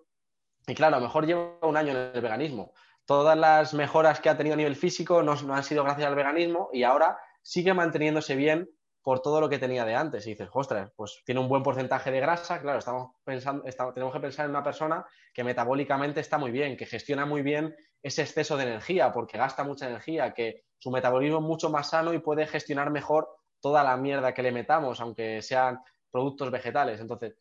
y claro, a lo mejor lleva un año en el veganismo todas las mejoras que ha tenido a nivel físico no, han sido gracias al veganismo y ahora sigue manteniéndose bien por todo lo que tenía de antes. Y dices, ostras, pues tiene un buen porcentaje de grasa, claro, estamos pensando, tenemos que pensar en una persona que metabólicamente está muy bien, que gestiona muy bien ese exceso de energía, porque gasta mucha energía, que su metabolismo es mucho más sano y puede gestionar mejor toda la mierda que le metamos, aunque sean productos vegetales. Entonces,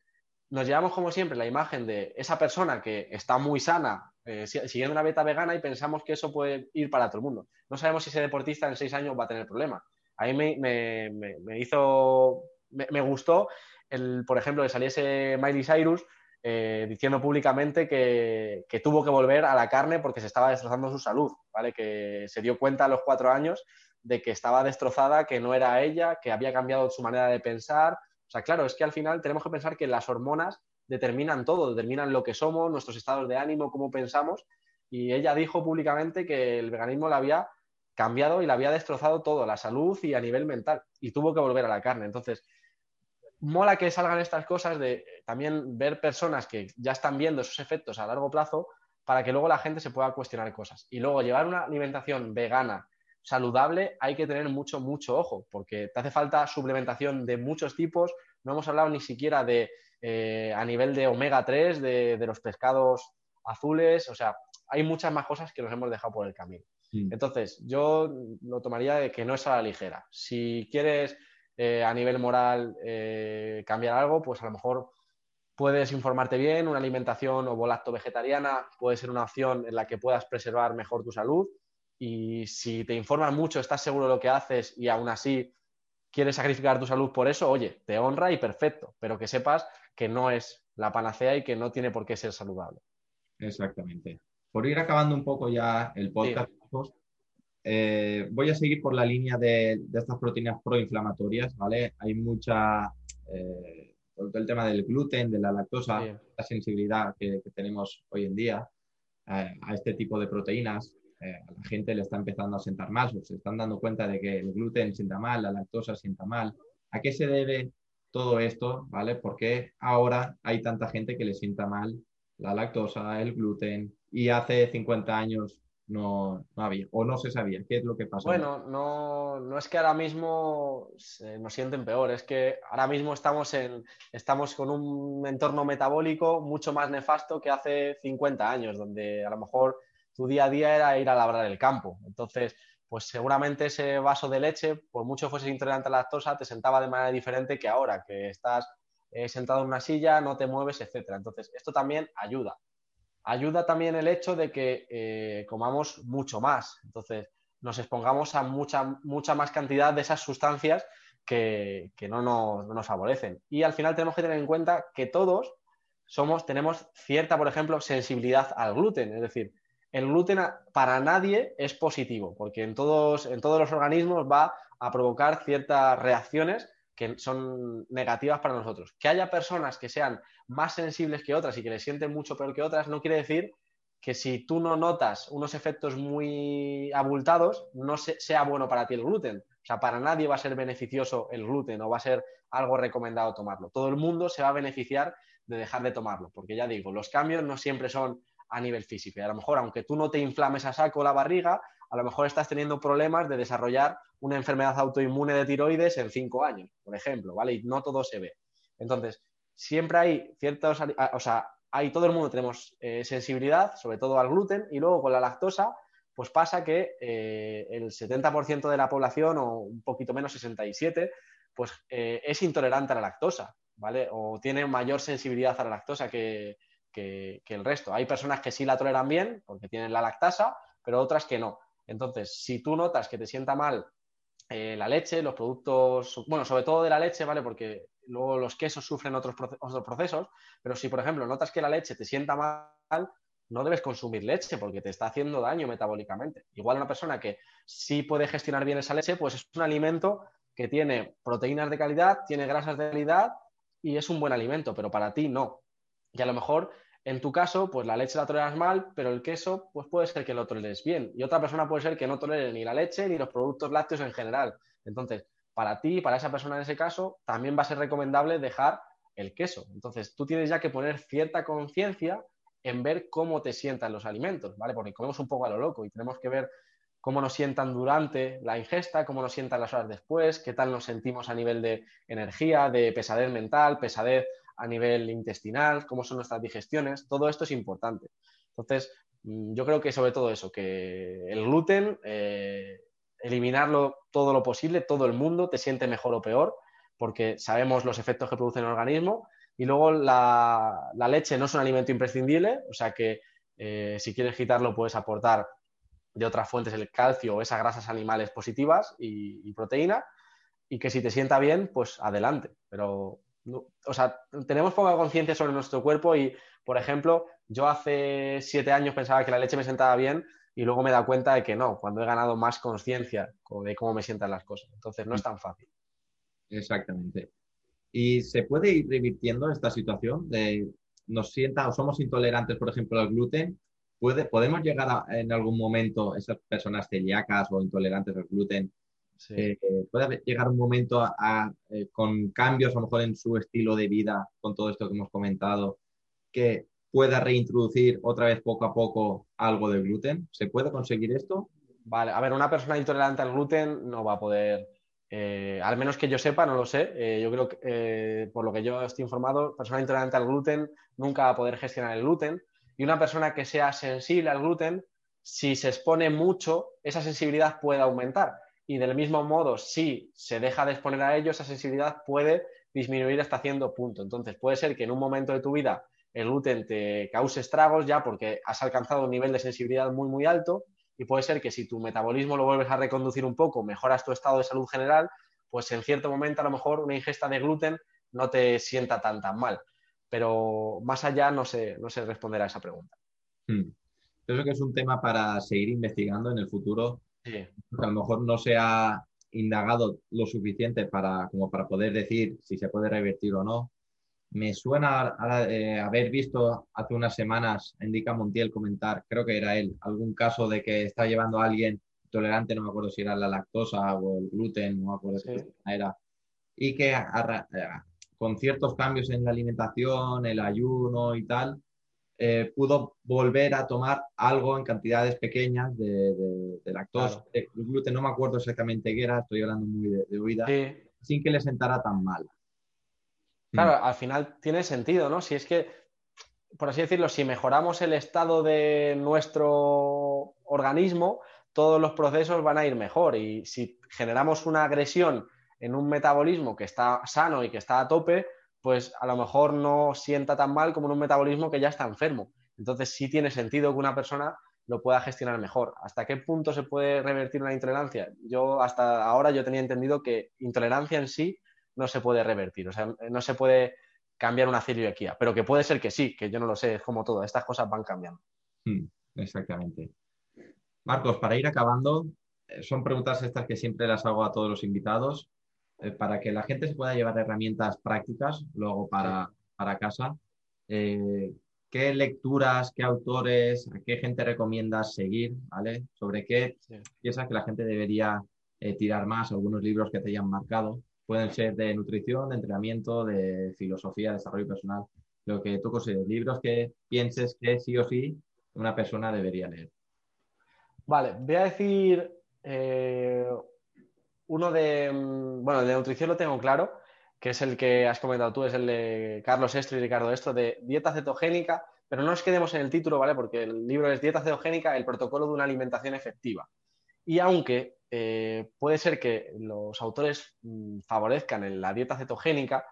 nos llevamos como siempre la imagen de esa persona que está muy sana, eh, siguiendo una beta vegana y pensamos que eso puede ir para todo el mundo. No sabemos si ese deportista en seis años va a tener problemas. A mí me, hizo, me, gustó, el, por ejemplo, que saliese Miley Cyrus eh, diciendo públicamente que, que, tuvo que volver a la carne porque se estaba destrozando su salud, ¿vale? Que se dio cuenta a los cuatro años de que estaba destrozada, que no era ella, que había cambiado su manera de pensar, o sea, claro, es que al final tenemos que pensar que las hormonas determinan todo, determinan lo que somos, nuestros estados de ánimo, cómo pensamos. Y ella dijo públicamente que el veganismo la había cambiado y la había destrozado todo, la salud y a nivel mental. Y tuvo que volver a la carne. Entonces, mola que salgan estas cosas de también ver personas que ya están viendo esos efectos a largo plazo para que luego la gente se pueda cuestionar cosas. Y luego llevar una alimentación vegana, saludable, hay que tener mucho, mucho ojo, porque te hace falta suplementación de muchos tipos. No hemos hablado ni siquiera de eh, a nivel de omega 3, de, los pescados azules, o sea, hay muchas más cosas que nos hemos dejado por el camino. Entonces, yo lo tomaría de que no es a la ligera. Si quieres eh, a nivel moral eh, cambiar algo, pues a lo mejor puedes informarte bien, una alimentación o volacto vegetariana puede ser una opción en la que puedas preservar mejor tu salud y si te informan mucho, estás seguro de lo que haces y aún así quieres sacrificar tu salud por eso, oye, te honra y perfecto, pero que sepas que no es la panacea y que no tiene por qué ser saludable. Exactamente. Por ir acabando un poco ya el podcast, eh, voy a seguir por la línea de, estas proteínas proinflamatorias, ¿vale? Hay mucha, eh, todo el tema del gluten, de la lactosa, la sensibilidad que, tenemos hoy en día eh, a este tipo de proteínas. A la gente le está empezando a sentar mal, se están dando cuenta de que el gluten sienta mal, la lactosa sienta mal. ¿A qué se debe todo esto? ¿Vale? Porque ahora hay tanta gente que le sienta mal la lactosa, el gluten, y hace 50 años no, había o no se sabía. ¿Qué es lo que pasa? Bueno, no, no es que ahora mismo nos sienten peor, es que ahora mismo estamos, en, estamos con un entorno metabólico mucho más nefasto que hace 50 años, donde a lo mejor tu día a día era ir a labrar el campo. Entonces, pues seguramente ese vaso de leche, por mucho fuese intolerante a la lactosa, te sentaba de manera diferente que ahora, que estás eh, sentado en una silla, no te mueves, etcétera. Entonces, esto también ayuda. Ayuda también el hecho de que eh, comamos mucho más. Entonces, nos expongamos a mucha, mucha más cantidad de esas sustancias que, no, nos, no, nos, favorecen. Y al final tenemos que tener en cuenta que todos somos, tenemos cierta, por ejemplo, sensibilidad al gluten. Es decir, el gluten para nadie es positivo, porque en todos, en todos los organismos va a provocar ciertas reacciones que son negativas para nosotros. Que haya personas que sean más sensibles que otras y que le sienten mucho peor que otras, no quiere decir que si tú no notas unos efectos muy abultados, no sea bueno para ti el gluten. O sea, para nadie va a ser beneficioso el gluten o va a ser algo recomendado tomarlo. Todo el mundo se va a beneficiar de dejar de tomarlo, porque ya digo, los cambios no siempre son a nivel físico. Y a lo mejor, aunque tú no te inflames a saco la barriga, a lo mejor estás teniendo problemas de desarrollar una enfermedad autoinmune de tiroides en cinco años, por ejemplo, ¿vale? Y no todo se ve. Entonces, siempre hay ciertos, o sea, hay todo el mundo tenemos eh, sensibilidad, sobre todo al gluten, y luego con la lactosa, pues pasa que eh, el 70% de la población, o un poquito menos, 67%, pues eh, es intolerante a la lactosa, ¿vale? O tiene mayor sensibilidad a la lactosa que, que, el resto. Hay personas que sí la toleran bien porque tienen la lactasa, pero otras que no. Entonces, si tú notas que te sienta mal eh, la leche, los productos, bueno, sobre todo de la leche, ¿vale? Porque luego los quesos sufren otros, otros procesos, pero si, por ejemplo, notas que la leche te sienta mal, no debes consumir leche porque te está haciendo daño metabólicamente. Igual una persona que sí puede gestionar bien esa leche, pues es un alimento que tiene proteínas de calidad, tiene grasas de calidad y es un buen alimento, pero para ti no. Y a lo mejor en tu caso, pues la leche la toleras mal, pero el queso, pues puede ser que lo toleres bien. Y otra persona puede ser que no tolere ni la leche ni los productos lácteos en general. Entonces, para ti, para esa persona en ese caso, también va a ser recomendable dejar el queso. Entonces, tú tienes ya que poner cierta conciencia en ver cómo te sientan los alimentos, ¿vale? Porque comemos un poco a lo loco y tenemos que ver cómo nos sientan durante la ingesta, cómo nos sientan las horas después, qué tal nos sentimos a nivel de energía, de pesadez mental, pesadez a nivel intestinal, cómo son nuestras digestiones, todo esto es importante. Entonces, mm, yo creo que sobre todo eso, que el gluten, eh, eliminarlo todo lo posible, todo el mundo te siente mejor o peor, porque sabemos los efectos que produce en el organismo. Y luego la, leche no es un alimento imprescindible, o sea que eh, si quieres quitarlo puedes aportar de otras fuentes el calcio o esas grasas animales positivas y, y proteína, y que si te sienta bien, pues adelante. Pero o sea, tenemos poca conciencia sobre nuestro cuerpo y, por ejemplo, yo hace siete años pensaba que la leche me sentaba bien y luego me he dado cuenta de que no, cuando he ganado más conciencia de cómo me sientan las cosas. Entonces, no es tan fácil. Exactamente. ¿Y se puede ir revirtiendo esta situación de nos sienta o somos intolerantes, por ejemplo, al gluten? ¿Puede, ¿Podemos llegar en algún momento, esas personas celíacas o intolerantes al gluten, eh, puede llegar un momento a, eh, con cambios a lo mejor en su estilo de vida, con todo esto que hemos comentado, que pueda reintroducir otra vez poco a poco algo de gluten. ¿Se puede conseguir esto? Vale, a ver, una persona intolerante al gluten no va a poder, eh, al menos que yo sepa, no lo sé, yo creo que por lo que yo estoy informado, persona intolerante al gluten nunca va a poder gestionar el gluten y una persona que sea sensible al gluten, si se expone mucho, esa sensibilidad puede aumentar y del mismo modo, si se deja de exponer a ello, esa sensibilidad puede disminuir hasta haciendo punto. Entonces, puede ser que en un momento de tu vida el gluten te cause estragos ya porque has alcanzado un nivel de sensibilidad muy, muy alto y puede ser que si tu metabolismo lo vuelves a reconducir un poco, mejoras tu estado de salud general, pues en cierto momento a lo mejor una ingesta de gluten no te sienta tan, tan mal. Pero más allá no sé, no sé responder a esa pregunta. Hmm. Creo que es un tema para seguir investigando en el futuro a lo mejor no se ha indagado lo suficiente para, como para poder decir si se puede revertir o no. Me suena eh, haber visto hace unas semanas a Indica Montiel comentar, creo que era él, algún caso de que está llevando a alguien tolerante, no me acuerdo si era la lactosa o el gluten, no me acuerdo si era, y que con ciertos cambios en la alimentación, el ayuno y tal, eh, pudo volver a tomar algo en cantidades pequeñas de, lactosa, de gluten, no me acuerdo exactamente qué era, estoy hablando muy de, oída, sin que le sentara tan mal. Claro, mm. al final tiene sentido, ¿no? Si es que, por así decirlo, si mejoramos el estado de nuestro organismo, todos los procesos van a ir mejor y si generamos una agresión en un metabolismo que está sano y que está a tope, pues a lo mejor no sienta tan mal como en un metabolismo que ya está enfermo. Entonces sí tiene sentido que una persona lo pueda gestionar mejor. ¿Hasta qué punto se puede revertir una intolerancia? Yo hasta ahora yo tenía entendido que intolerancia en sí no se puede revertir, o sea, no se puede cambiar una celiaquía, pero que puede ser que sí, que yo no lo sé, es como todo, estas cosas van cambiando. Hmm, exactamente. Marcos, para ir acabando, eh, son preguntas estas que siempre las hago a todos los invitados. Eh, para que la gente se pueda llevar herramientas prácticas luego para, casa. Eh, ¿Qué lecturas, qué autores, a qué gente recomiendas seguir? ¿vale? ¿Sobre qué piensas que la gente debería eh, tirar más? Algunos libros que te hayan marcado. Pueden ser de nutrición, de entrenamiento, de filosofía, de desarrollo personal. Lo que tú consideres. Libros que pienses que sí o sí una persona debería leer. Vale, voy a decir uno de, mm, bueno, de nutrición lo tengo claro, que es el que has comentado tú, es el de Carlos Estro y Ricardo Estro, de dieta cetogénica, pero no nos quedemos en el título, ¿vale? Porque el libro es Dieta cetogénica, el protocolo de una alimentación efectiva. Y aunque eh, puede ser que los autores mm, favorezcan en la dieta cetogénica,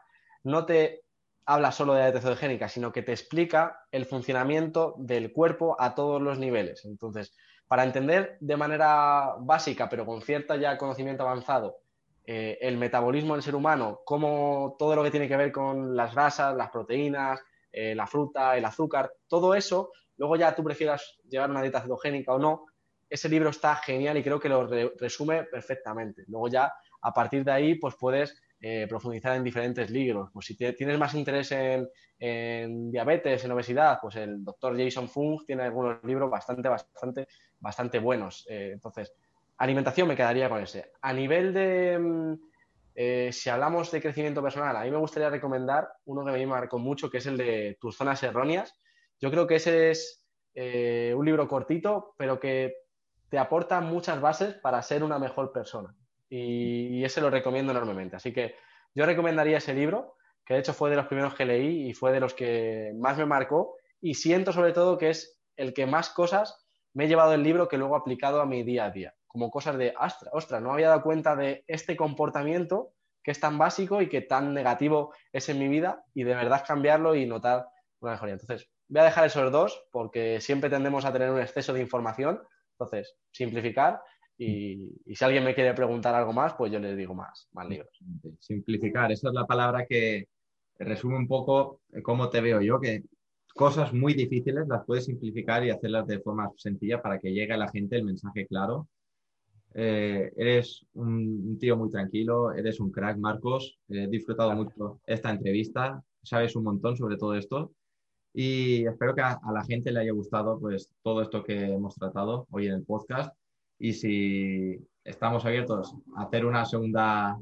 no te habla solo de la dieta cetogénica, sino que te explica el funcionamiento del cuerpo a todos los niveles. Entonces, para entender de manera básica, pero con cierto ya conocimiento avanzado, eh, el metabolismo del ser humano, cómo todo lo que tiene que ver con las grasas, las proteínas, eh, la fruta, el azúcar, todo eso, luego ya tú prefieras llevar una dieta cetogénica o no, ese libro está genial y creo que lo resume perfectamente. Luego ya, a partir de ahí, pues puedes eh, profundizar en diferentes libros. Pues si tienes más interés en, diabetes, en obesidad, pues el doctor Jason Fung tiene algunos libros bastante, bastante, bastante buenos. Eh, entonces, alimentación me quedaría con ese. A nivel de, mm, eh, si hablamos de crecimiento personal, a mí me gustaría recomendar uno que me marcó mucho, que es el de Tus zonas erróneas. Yo creo que ese es un libro cortito, pero que te aporta muchas bases para ser una mejor persona y, ese lo recomiendo enormemente. Así que yo recomendaría ese libro, que de hecho fue de los primeros que leí y fue de los que más me marcó y siento sobre todo que es el que más cosas me he llevado el libro que luego he aplicado a mi día a día, como cosas de, ostra, ostra, no había dado cuenta de este comportamiento que es tan básico y que tan negativo es en mi vida y de verdad cambiarlo y notar una mejoría. Entonces, voy a dejar esos dos porque siempre tendemos a tener un exceso de información. Entonces, simplificar y, si alguien me quiere preguntar algo más, pues yo les digo más, más libros. Simplificar, esa es la palabra que resume un poco cómo te veo yo, que cosas muy difíciles las puedes simplificar y hacerlas de forma sencilla para que llegue a la gente el mensaje claro. Eh, eres un, tío muy tranquilo, eres un crack, Marcos. He disfrutado mucho esta entrevista, sabes un montón sobre todo esto y espero que a, a, la gente le haya gustado pues todo esto que hemos tratado hoy en el podcast y si estamos abiertos a hacer una segunda,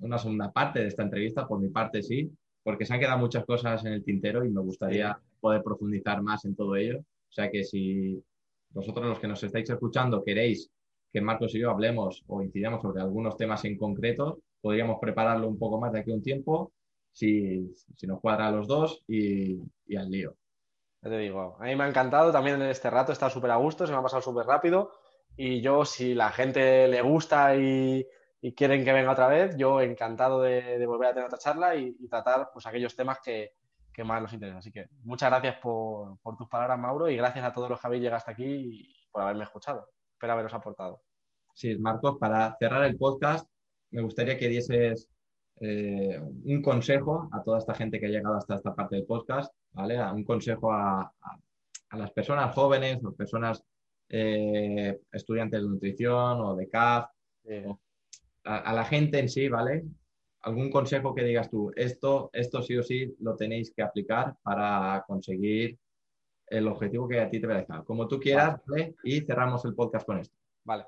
una segunda parte de esta entrevista, por mi parte sí, porque se han quedado muchas cosas en el tintero y me gustaría poder profundizar más en todo ello. O sea que si vosotros los que nos estáis escuchando queréis que Marcos y yo hablemos o incidamos sobre algunos temas en concreto, podríamos prepararlo un poco más de aquí a un tiempo, si, si nos cuadra a los dos y, y al lío. Ya te digo, a mí me ha encantado también en este rato, está súper a gusto, se me ha pasado súper rápido y yo, si la gente le gusta y, quieren que venga otra vez, yo encantado de, volver a tener otra charla y, tratar pues, aquellos temas que, más nos interesan. Así que muchas gracias por, tus palabras, Mauro, y gracias a todos los que habéis llegado hasta aquí y por haberme escuchado. Espero haberos aportado. Sí, Marcos, para cerrar el podcast, me gustaría que dieses eh, un consejo a toda esta gente que ha llegado hasta esta parte del podcast, ¿vale? Un consejo a, a las personas jóvenes o personas eh, estudiantes de nutrición o de CAF, a, la gente en sí, ¿vale? ¿Algún consejo que digas tú? Esto, esto sí o sí lo tenéis que aplicar para conseguir el objetivo que a ti te parezca. Como tú quieras, ¿vale? Y cerramos el podcast con esto. Vale.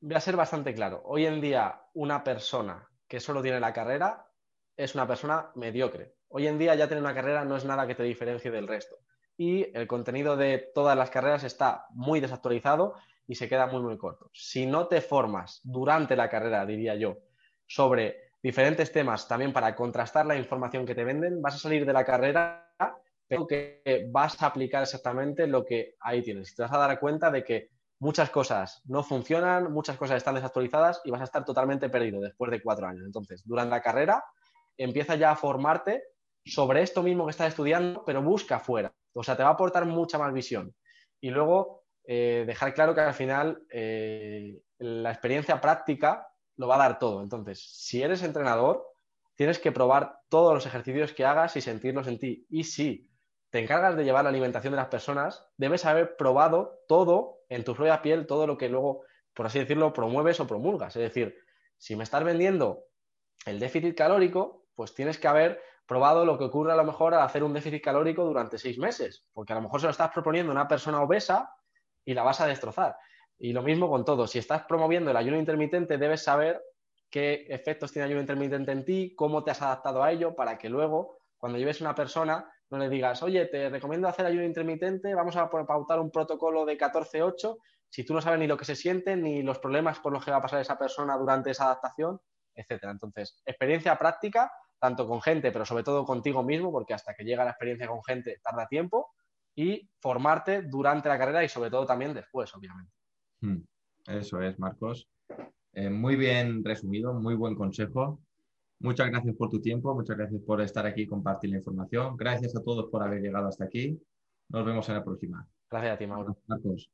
Voy a ser bastante claro. Hoy en día, una persona que solo tiene la carrera es una persona mediocre. Hoy en día ya tener una carrera no es nada que te diferencie del resto y el contenido de todas las carreras está muy desactualizado y se queda muy, muy corto. Si no te formas durante la carrera, diría yo, sobre diferentes temas también para contrastar la información que te venden, vas a salir de la carrera, pero que vas a aplicar exactamente lo que ahí tienes. Te vas a dar cuenta de que muchas cosas no funcionan, muchas cosas están desactualizadas y vas a estar totalmente perdido después de cuatro años. Entonces, durante la carrera, empieza ya a formarte sobre esto mismo que estás estudiando, pero busca afuera. O sea, te va a aportar mucha más visión. Y luego, eh, dejar claro que al final eh, la experiencia práctica lo va a dar todo. Entonces, si eres entrenador, tienes que probar todos los ejercicios que hagas y sentirlos en ti. Y si te encargas de llevar la alimentación de las personas, debes haber probado todo en tu propia piel, todo lo que luego, por así decirlo, promueves o promulgas. Es decir, si me estás vendiendo el déficit calórico, pues tienes que haber probado lo que ocurre a lo mejor al hacer un déficit calórico durante seis meses, porque a lo mejor se lo estás proponiendo a una persona obesa y la vas a destrozar. Y lo mismo con todo, si estás promoviendo el ayuno intermitente, debes saber qué efectos tiene el ayuno intermitente en ti, cómo te has adaptado a ello, para que luego, cuando lleves a una persona, no le digas, oye, te recomiendo hacer ayuno intermitente, vamos a pautar un protocolo de 14-8, si tú no sabes ni lo que se siente, ni los problemas por los que va a pasar esa persona durante esa adaptación, etcétera. Entonces, experiencia práctica tanto con gente, pero sobre todo contigo mismo, porque hasta que llega la experiencia con gente tarda tiempo, y formarte durante la carrera y sobre todo también después, obviamente. Hmm. Eso es, Marcos. Eh, muy bien resumido, muy buen consejo. Muchas gracias por tu tiempo, muchas gracias por estar aquí y compartir la información. Gracias a todos por haber llegado hasta aquí. Nos vemos en la próxima. Gracias a ti, Mauro. Marcos.